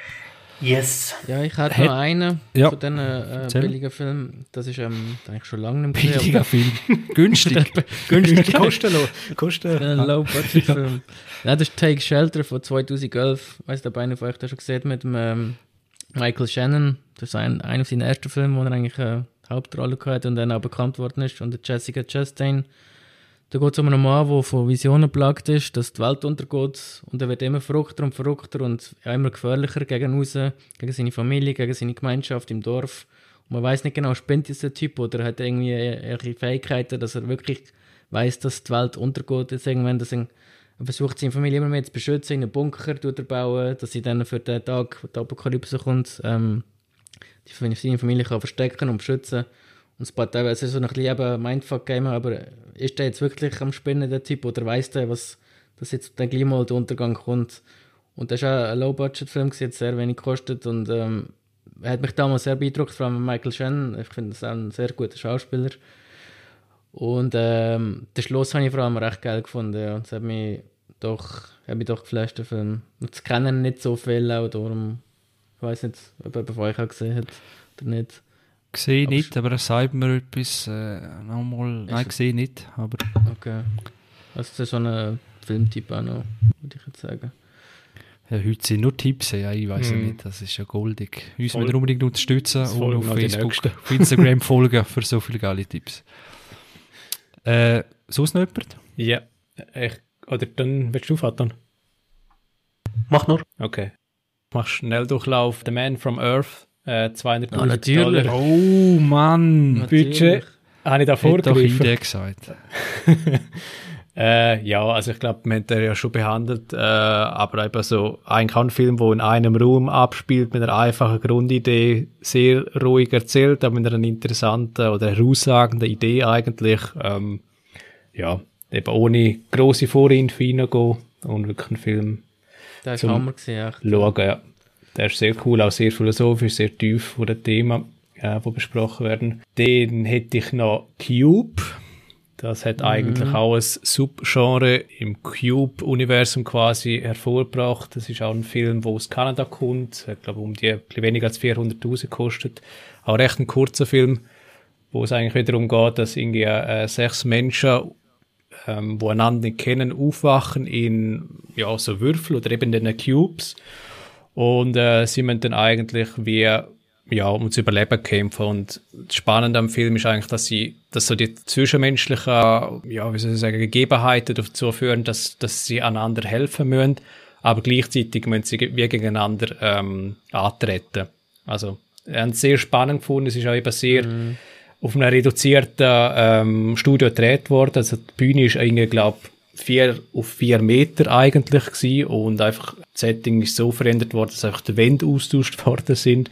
Yes. Ja, ich hätte Hat- noch einen Ja. von diesen äh, billigen Filmen. Das ist ähm, eigentlich schon lange nicht mehr Billiger Film. [LAUGHS] Günstig. [LAUGHS] Günstig. Kostenlos. Kosten. Ein Low-Budget-Film. Nein, das ist Take Shelter von 2011. Weißt du, ob einer von euch das schon gesehen hat mit dem ähm, Michael Shannon. Das ist ein, einer seiner ersten Filme, wo er eigentlich eine Hauptrolle hatte und dann auch bekannt worden ist. Und der Jessica Chastain. Da geht es um einen Mann, der von Visionen plagt ist, dass die Welt untergeht. Und er wird immer verrückter und verrückter und immer gefährlicher gegen raus, gegen seine Familie, gegen seine Gemeinschaft im Dorf. Und man weiß nicht genau, spinnt dieser Typ oder hat irgendwie irgendwelche Fähigkeiten, dass er wirklich weiß, dass die Welt untergeht. Jetzt irgendwann, dass er er versucht, seine Familie immer mehr zu beschützen, in einen Bunker er bauen, dass sie dann für den Tag, wo die Apokalypse kommt, ähm, seine Familie kann verstecken und beschützen. Und es war teilweise so ein bisschen eben Mindfuck gegeben, aber ist der jetzt wirklich am Spinnen, der Typ, oder weiß der, was, dass jetzt dann gleich mal der Untergang kommt? Und das war auch ein Low-Budget-Film, hat sehr wenig gekostet und ähm, hat mich damals sehr beeindruckt, vor allem Michael Shannon. Ich finde, das auch ein sehr guter Schauspieler. Und ähm, den Schluss habe ich vor allem recht geil gefunden. Ja. Das hat mich doch, hat mich doch geflasht, der Film. Und das kennen nicht so viele, auch darum, ich weiß nicht, ob jemand von euch auch gesehen hat oder nicht. Gesehen nicht, aber er sagt mir etwas. Äh, nochmal, nein, gesehen nicht. Aber Okay. Also das ist so ein Filmtyp auch noch, würde ich jetzt sagen. ja, heute sind nur Tipps. Ja, ich weiß ja Mhm. nicht, das ist ja goldig. Uns müssen unbedingt unterstützen Das und auf Facebook, auf Instagram [LAUGHS] folgen für so viele geile Tipps. Äh, sonst noch jemand? Ja. Ich, oder dann willst du Vater? Mach nur. Okay. Mach Schnelldurchlauf. The Man from Earth. Äh, 200 Ah, natürlich. Dollar. Oh Mann! Budget. Habe ich da vorgegriffen? Idee gesagt. [LAUGHS] Äh, ja, also ich glaube, wir haben den ja schon behandelt, äh, aber eben so ein Film, der in einem Raum abspielt, mit einer einfachen Grundidee, sehr ruhig erzählt, aber mit einer interessanten oder heraussagenden Idee eigentlich. Ähm, ja, eben ohne grosse Vorinfo reingehen und wirklich einen Film ist Zum- Hammer gewesen, echt. schauen. Ja. Der ist sehr cool, auch sehr philosophisch, sehr tief von den Themen, äh, die besprochen werden. Den hätte ich noch Cube. Das hat eigentlich auch ein Subgenre im Cube-Universum quasi hervorgebracht. Das ist auch ein Film, der aus Kanada kommt. Ich glaube, um die weniger als 400.000 kostet. Auch recht ein kurzer Film, wo es eigentlich wieder darum geht, dass irgendwie äh, sechs Menschen ähm, die einander nicht kennen, aufwachen in ja, so Würfel oder eben in den Cubes. Und äh, sie müssen dann eigentlich wie ja, ums Überleben kämpfen. Und das Spannende am Film ist eigentlich, dass sie, dass so die zwischenmenschlichen, ja, wie soll ich sagen, Gegebenheiten dazu führen, dass, dass sie einander helfen müssen, aber gleichzeitig müssen sie wie gegeneinander ähm, antreten. Also, haben es sehr spannend gefunden. Es ist auch eben sehr auf einem reduzierten ähm, Studio gedreht worden. Also die Bühne ist irgendwie, glaube vier auf vier Meter eigentlich gewesen und einfach das Setting ist so verändert worden, dass einfach die Wände austauscht [LAUGHS] worden sind.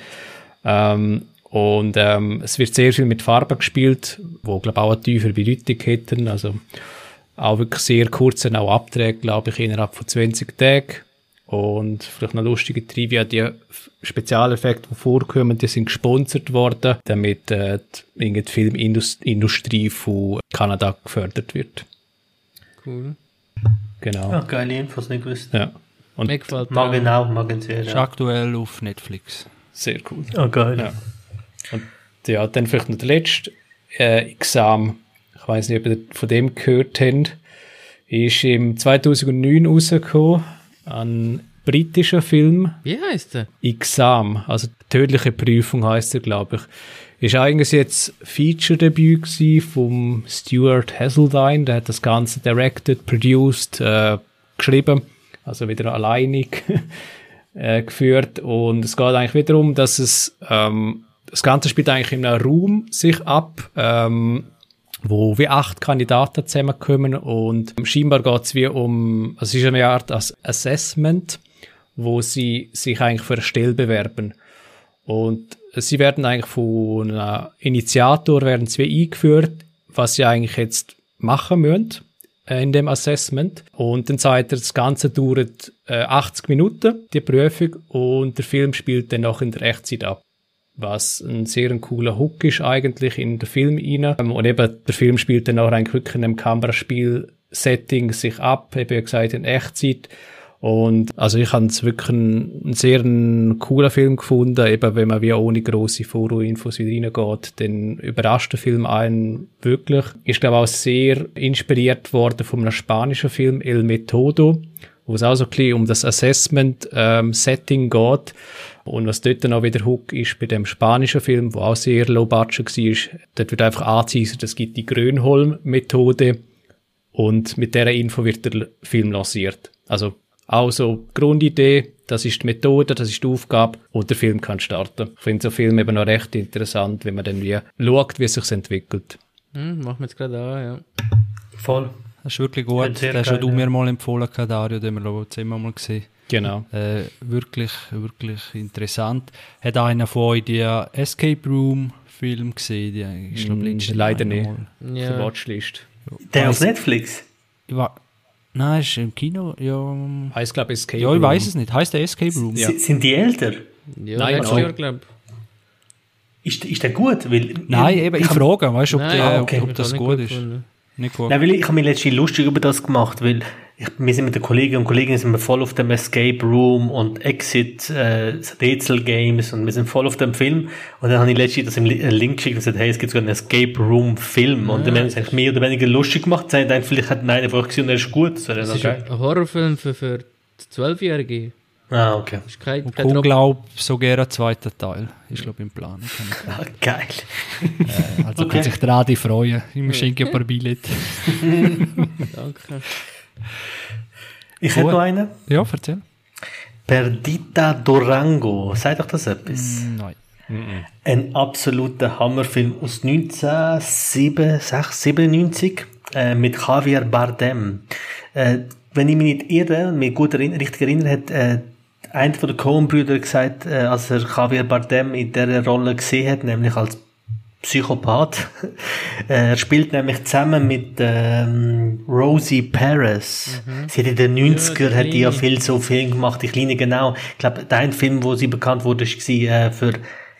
Ähm, und ähm, es wird sehr viel mit Farben gespielt, wo glaube auch eine tiefere Bedeutung hätten. Also auch wirklich sehr kurze auch Abträge, glaube ich, innerhalb von 20 Tagen. Und vielleicht noch lustige Trivia, die Spezialeffekte, die vorkommen, die sind gesponsert worden, damit äh, die, die Filmindustrie von Kanada gefördert wird. Cool. Genau. Ja, geile Infos, nicht gewusst. Ja. Und Mir gefällt Mag der ihn auch, mag ihn sehr. Ist Ja, aktuell auf Netflix. sehr cool. ah, geil. Ja. Und ja, dann vielleicht noch der letzte äh, Exam. Ich weiß nicht, ob ihr von dem gehört habt. Ist im 2009 rausgekommen. Ein britischer Film. Wie heißt der? Exam, also tödliche Prüfung heißt er, glaube ich. Ist eigentlich jetzt Feature-Debüt vom Stuart Hasseldine. Der hat das Ganze directed, produced, äh, geschrieben. Also wieder alleinig [LAUGHS] äh, geführt. Und es geht eigentlich wieder darum, dass es, ähm, das Ganze spielt eigentlich in einem Raum sich ab, ähm, wo wie acht Kandidaten zusammenkommen und scheinbar geht es wie um, also es ist eine Art Ass- Assessment, wo sie sich eigentlich für eine Stelle bewerben. Und sie werden eigentlich von einem Initiator werden sie eingeführt, was sie eigentlich jetzt machen müssen. äh, in dem Assessment. Und dann sagt er, das Ganze dauert äh, 80 Minuten, die Prüfung, und der Film spielt dann noch in der Echtzeit ab. Was ein sehr cooler Hook ist eigentlich in den Film rein. Ähm, und eben, der Film spielt dann auch eigentlich wirklich in einem Kameraspiel-Setting sich ab, eben gesagt, in Echtzeit. Und also ich habe es wirklich einen, sehr einen coolen Film gefunden, eben wenn man wie ohne grosse Vorinfos wieder reingeht, dann überrascht der Film einen wirklich. Ist glaube auch sehr inspiriert worden von einem spanischen Film El Metodo, wo es auch so ein bisschen um das Assessment-Setting ähm, geht. Und was dort dann auch wieder Hook ist bei dem spanischen Film, wo auch sehr low budget war, dort wird einfach angezeigt, es gibt die Grönholm-Methode und mit dieser Info wird der Film lanciert. Also also Grundidee, das ist die Methode, das ist die Aufgabe und der Film kann starten. Ich finde so Film eben noch recht interessant, wenn man dann wie schaut, wie es sich entwickelt. Hm, machen wir jetzt gerade an, ja. Voll. Das ist wirklich gut. Den hast du mir mal empfohlen, Dario, den wir glaube ich mal gesehen. Genau. Äh, wirklich, wirklich interessant. Hat einer von euch die Escape Room Film gesehen? Die, ich glaube, mm, leider nicht. Ja. Watchlist. Der auf Netflix? Ich war, Nein, ist im Kino, ja. Heißt, glaube ich, Escape Room. Ja, ich weiß es nicht. Heißt der Escape Room? Ja. Sind die älter? Ja, Nein, letztes Jahr, glaube ich. Ist, ist der gut? Weil, Nein, eben, ich frage, weißt du, ob, der, okay. ob das gut ist. Gefunden. Nicht gut. Nein, weil ich, ich habe mich letztens lustig über das gemacht, weil ich, wir sind mit den Kollegen und Kolleginnen sind wir voll auf dem Escape Room und Exit äh, Rätsel Games und wir sind voll auf dem Film und dann habe ich letztens das im Link geschickt und gesagt, hey, es gibt sogar einen Escape Room Film ja, und dann haben wir uns eigentlich mehr oder weniger lustig gemacht, sagen dann vielleicht hat nein einfach gesehen, der ist gut, das das ist ein Horrorfilm für, für Zwölfjährige. Ah, okay. Ist kein, kein und glaube sogar ein zweiter Teil. Ist glaube im Plan. [LAUGHS] Ah, geil. Äh, also okay. kann sich der Adi freuen. Ich schenke ein paar Billette. [LAUGHS] [LAUGHS] Danke. Ich hätte noch einen. Ja, erzähl. Perdita Durango. Sagt doch das etwas? Nein. Ein absoluter Hammerfilm aus 1997 äh, mit Javier Bardem. Äh, wenn ich mich nicht irre mich gut erinn richtig erinnere, hat äh, einer von den Coen-Brüdern gesagt, äh, als er Javier Bardem in dieser Rolle gesehen hat, nämlich als Psychopath. [LAUGHS] er spielt nämlich zusammen mit ähm, Rosie Perez. Mhm. Sie hat in den 90er ja, hat die ja viel so Film gemacht, die Kleine genau. Ich glaube, dein Film, wo sie bekannt wurde, war äh, für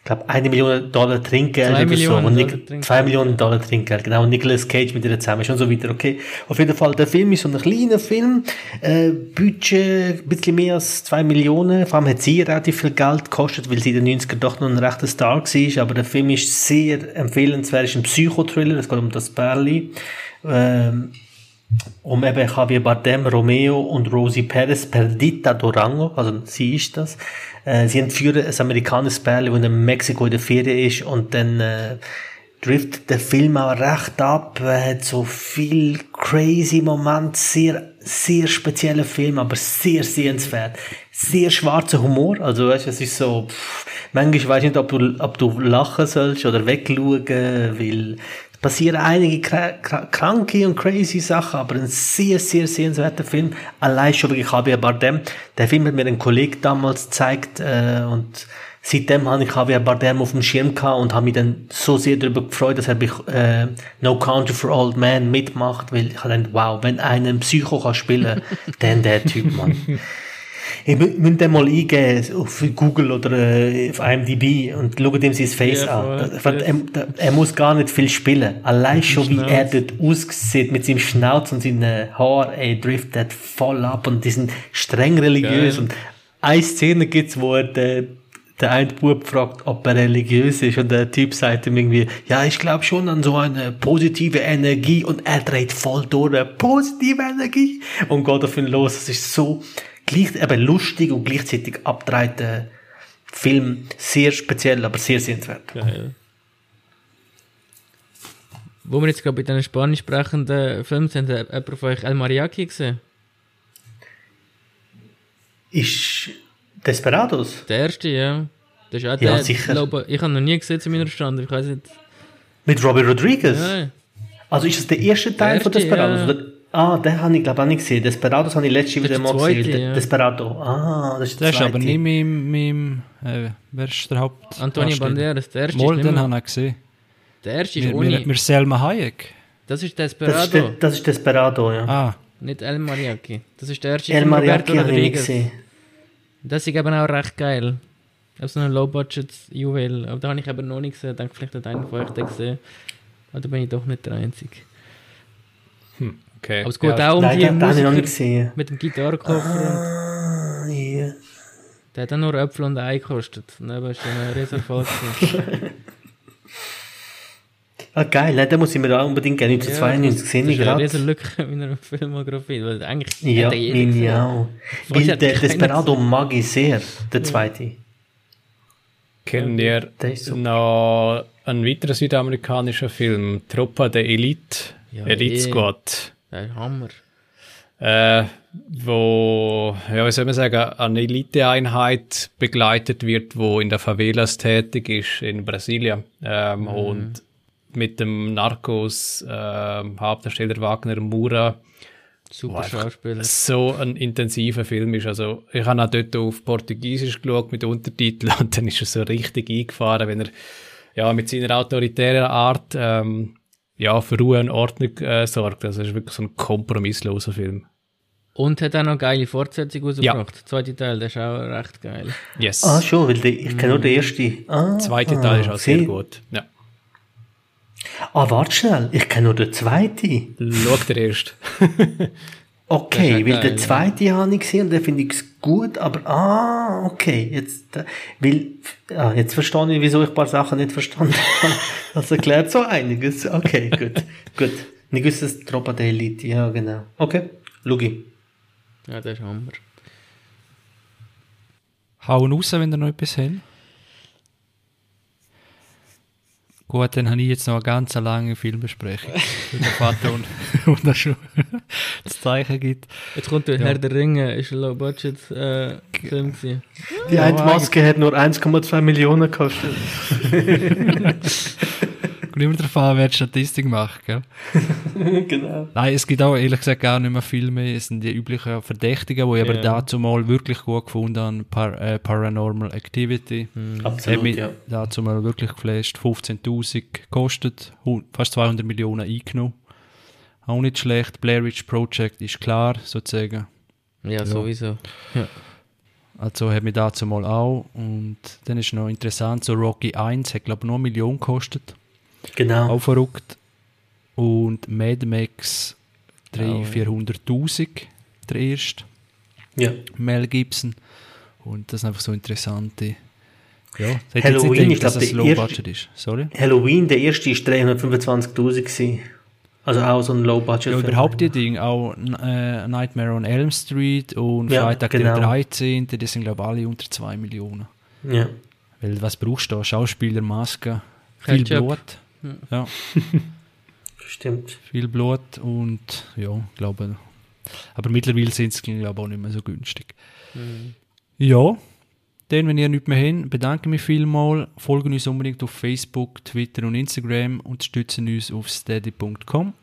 glaube, eine Million Dollar Trinkgeld zwei oder Millionen so. Und Dollar Trinkgeld. zwei Millionen Dollar Trinkgeld, genau. Und Nicolas Cage mit ihr zusammen, schon so weiter, okay. Auf jeden Fall, der Film ist so ein kleiner Film, äh, Budget ein bisschen mehr als zwei Millionen. Vor allem hat sie relativ viel Geld gekostet, weil sie in den 90er doch noch ein rechter Star war. Aber der Film ist sehr empfehlenswert, ist ein Psychothriller, es geht um das Bärli. Ähm, um eben Javier Bardem, Romeo und Rosie Perez, Perdita Durango, also sie ist das. Äh, sie entführen ein amerikanisches Pärchen, das in Mexiko in der Ferien ist und dann äh, trifft der Film auch recht ab, hat so viel crazy Momente, sehr, sehr spezieller Film, aber sehr sehenswert. Sehr schwarzer Humor, also weißt, es ist so, pff, manchmal weiß ich nicht, ob du, ob du lachen sollst oder wegschauen, weil passieren einige kranke und crazy Sachen, aber ein sehr, sehr sehenswerter Film. Allein schon wirklich Javier Bardem. Der Film hat mir ein Kollege damals gezeigt äh, und seitdem habe ich Javier Bardem auf dem Schirm gehabt und habe mich dann so sehr darüber gefreut, dass er bei äh, No Country for Old Men mitmacht, weil ich habe gedacht, wow, wenn einen Psycho kann spielen, [LAUGHS] dann der Typ, Mann. Ich müsst den mal eingeben auf Google oder äh, auf IMDb und schaut ihm sein Face ja, an. Er, er, er, muss gar nicht viel spielen. Allein schon, wie er dort aussieht mit seinem Schnauz und seinen Haaren, ey, driftet voll ab und die sind streng religiös. Geil. Und eine Szene gibt's, wo er den, der eine Bub fragt, ob er religiös ist und der Typ sagt ihm irgendwie, ja, ich glaube schon an so eine positive Energie und er dreht voll durch, positive Energie und geht auf ihn los. Das ist so, gleich, eben lustig und gleichzeitig abgedrehter Film. Sehr speziell, aber sehr sehenswert. Geil. Wo wir jetzt gerade bei diesen spanisch sprechenden Filmen sind, hat jemand von euch El Mariachi gesehen? Ist Desperados? Der erste, ja. Das ist auch ja, der, sicher. Ich, glaube, ich habe noch nie gesehen zu meiner Stand. Ich weiß nicht. Mit Robert Rodriguez? Ja. Also ist das der erste Teil der erste, von Desperados? Ja. Ah, den habe ich glaube auch nicht gesehen. Desperados habe ich letztes wieder mal gesehen. Ja. Desperado. Ah, das ist der Das ist aber nicht mit dem, äh, wer ist der Haupt? Antonio Banderas, der erste Mal, den habe ich gesehen. Der erste ist wir, ohne... Wir, wir Selma Hayek. Das ist Das ist, Desperado. de, das ist Desperado, ja. Ah, Nicht El Mariachi. Das ist der erste El Mariachi habe ich nicht gesehen. Das ist eben auch recht geil. Auf so einem Low-Budget-Juwel. Aber da habe ich eben noch nicht gesehen. Ich denke, vielleicht hat einer von euch den gesehen. Aber da bin ich doch nicht der Einzige. Okay. Aber es geht ja. auch um Nein, die den, den habe ich noch nicht Musiker gesehen. mit dem Gitarrenkoffer. Ah, ja. und Der hat auch nur Äpfel und Ei gekostet. Und eben ist ein Riesenerfolg. gewesen. Ah, geil, nein, den muss ich mir auch unbedingt gerne. 1992 gesehen, das ich ist eine. Riesenlücke [LAUGHS] in meiner Filmografie. Weil eigentlich Ja, meine auch. Weil der Desperado mag ich sehr, der zweite. Kennen ihr Der ist super. noch einen weiteren südamerikanischen Film, Tropa de Elite, Ja, Elite. Squad, Ist Hammer. äh, wo, ja, wie soll man sagen, eine Eliteeinheit begleitet wird, wo in der Favelas tätig ist in Brasilien ähm, Mhm. und mit dem Narcos ähm, Hauptdarsteller Wagner Mura Super Schauspieler. so ein intensiver Film ist. Also ich habe auch dort auf Portugiesisch geschaut mit Untertiteln [LAUGHS] und dann ist er so richtig eingefahren, wenn er ja mit seiner autoritären Art ähm, ja für Ruhe und Ordnung äh, sorgt. Also es ist wirklich so ein kompromissloser Film. Und hat auch noch eine geile Fortsetzung rausgebracht. Der zweite Teil, der ist auch recht geil. Yes. Ah, schon, weil der, ich kenne nur den ersten. Ah, Zweite ah, Teil ist auch sehr sie- gut. Ja. Ah, warte schnell, ich kenne nur den zweiten. Schau dir erst. Okay, ja weil geil, den zweiten habe ich gesehen und den finde ich gut, aber ah, okay, jetzt, äh, weil, ah, jetzt verstehe ich, wieso ich ein paar Sachen nicht verstanden [LAUGHS] habe. Das erklärt so einiges. Okay, gut, gut. Nicht gewusst, dass Tropa der Elite, ja, genau. Okay, Lugi. Ja, der ist Hammer. hauen raus, wenn ihr noch etwas habt. Gut, dann habe ich jetzt noch eine ganz lange Filmbesprechung. [LAUGHS] Für den Vater und, und das schon das Zeichen gibt. Jetzt kommt der Herr der Ringe, ist ein Low-Budget-Film gewesen. Die Ja, eine Maske hat nur 1,2 Millionen gekostet. [LAUGHS] Kommt immer darauf an, wer die Statistik macht, gell? [LAUGHS] genau. Nein, es gibt auch ehrlich gesagt gar nicht mehr viel mehr. Es sind die üblichen Verdächtigen, die ich aber Ja. dazu mal wirklich gut gefunden habe. Par äh, Paranormal Activity. Hat Absolut, mich ja. dazu mal wirklich geflasht. 15.000 gekostet, fast 200 Millionen eingenommen. Auch nicht schlecht. Blair Witch Project ist klar, sozusagen. Ja, sowieso. Ja. Also hat mich dazu mal auch. Und dann ist noch interessant, so Rocky 1 hat glaube ich nur eine Million gekostet. Genau. Auch verrückt. Und Mad Max Auch, ja. 300.000, 400.000, der erste. Ja. Mel Gibson. Und das sind einfach so interessante. Ja, das Halloween, ich gedacht, dass glaub, es der Low erste- Budget ist. Sorry. Halloween, der erste ist 325.000 gewesen. Also auch so ein Low-Budget. Ja, überhaupt die Dinge, auch äh, Nightmare on Elm Street und Ja, Freitag genau. der 13., die sind glaube ich alle unter 2 Millionen. Ja. Weil was brauchst du da? Schauspieler, Maske, viel Ketchup. Blut. Ja, [LAUGHS] Stimmt. viel Blut und ja, ich glaube. Aber mittlerweile sind es glaube auch nicht mehr so günstig. Ja, dann, wenn ihr nichts mehr habt, bedanke ich mich vielmals. Folgen uns unbedingt auf Facebook, Twitter und Instagram und stützen uns auf steady.com.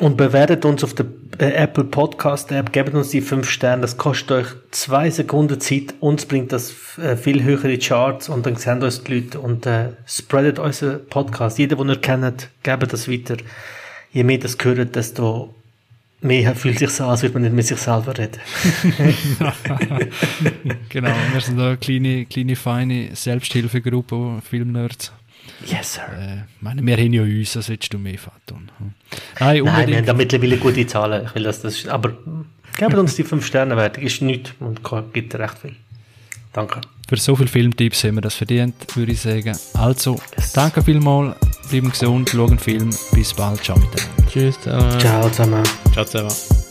Und bewertet uns auf der äh, Apple Podcast App, gebt uns die 5 Sterne, das kostet euch zwei Sekunden Zeit, uns bringt das äh, viel höhere Charts und dann sehen uns die Leute und äh, spreadet unseren Podcast. Jeder, den ihr kennt, gebt das weiter. Je mehr das gehört, desto mehr fühlt sich so an, als würde man nicht mit sich selber reden. [LAUGHS] Genau, wir sind eine kleine, kleine feine Selbsthilfegruppe, Filmnerds. Yes, sir. Äh, ich meine, wir haben ja uns, was willst du mehr? Hm. Nein, Nein, wir haben da mittlerweile gute Zahlen. Ich will das, das aber gebt uns die 5 Sterne Wertung, ist nichts und gibt recht viel. Danke. Für so viele Filmtipps haben wir das verdient, würde ich sagen. Also, danke vielmals, bleiben gesund, schauen Film. Bis bald, ciao miteinander. Tschüss zusammen. Ciao zusammen. Ciao zusammen.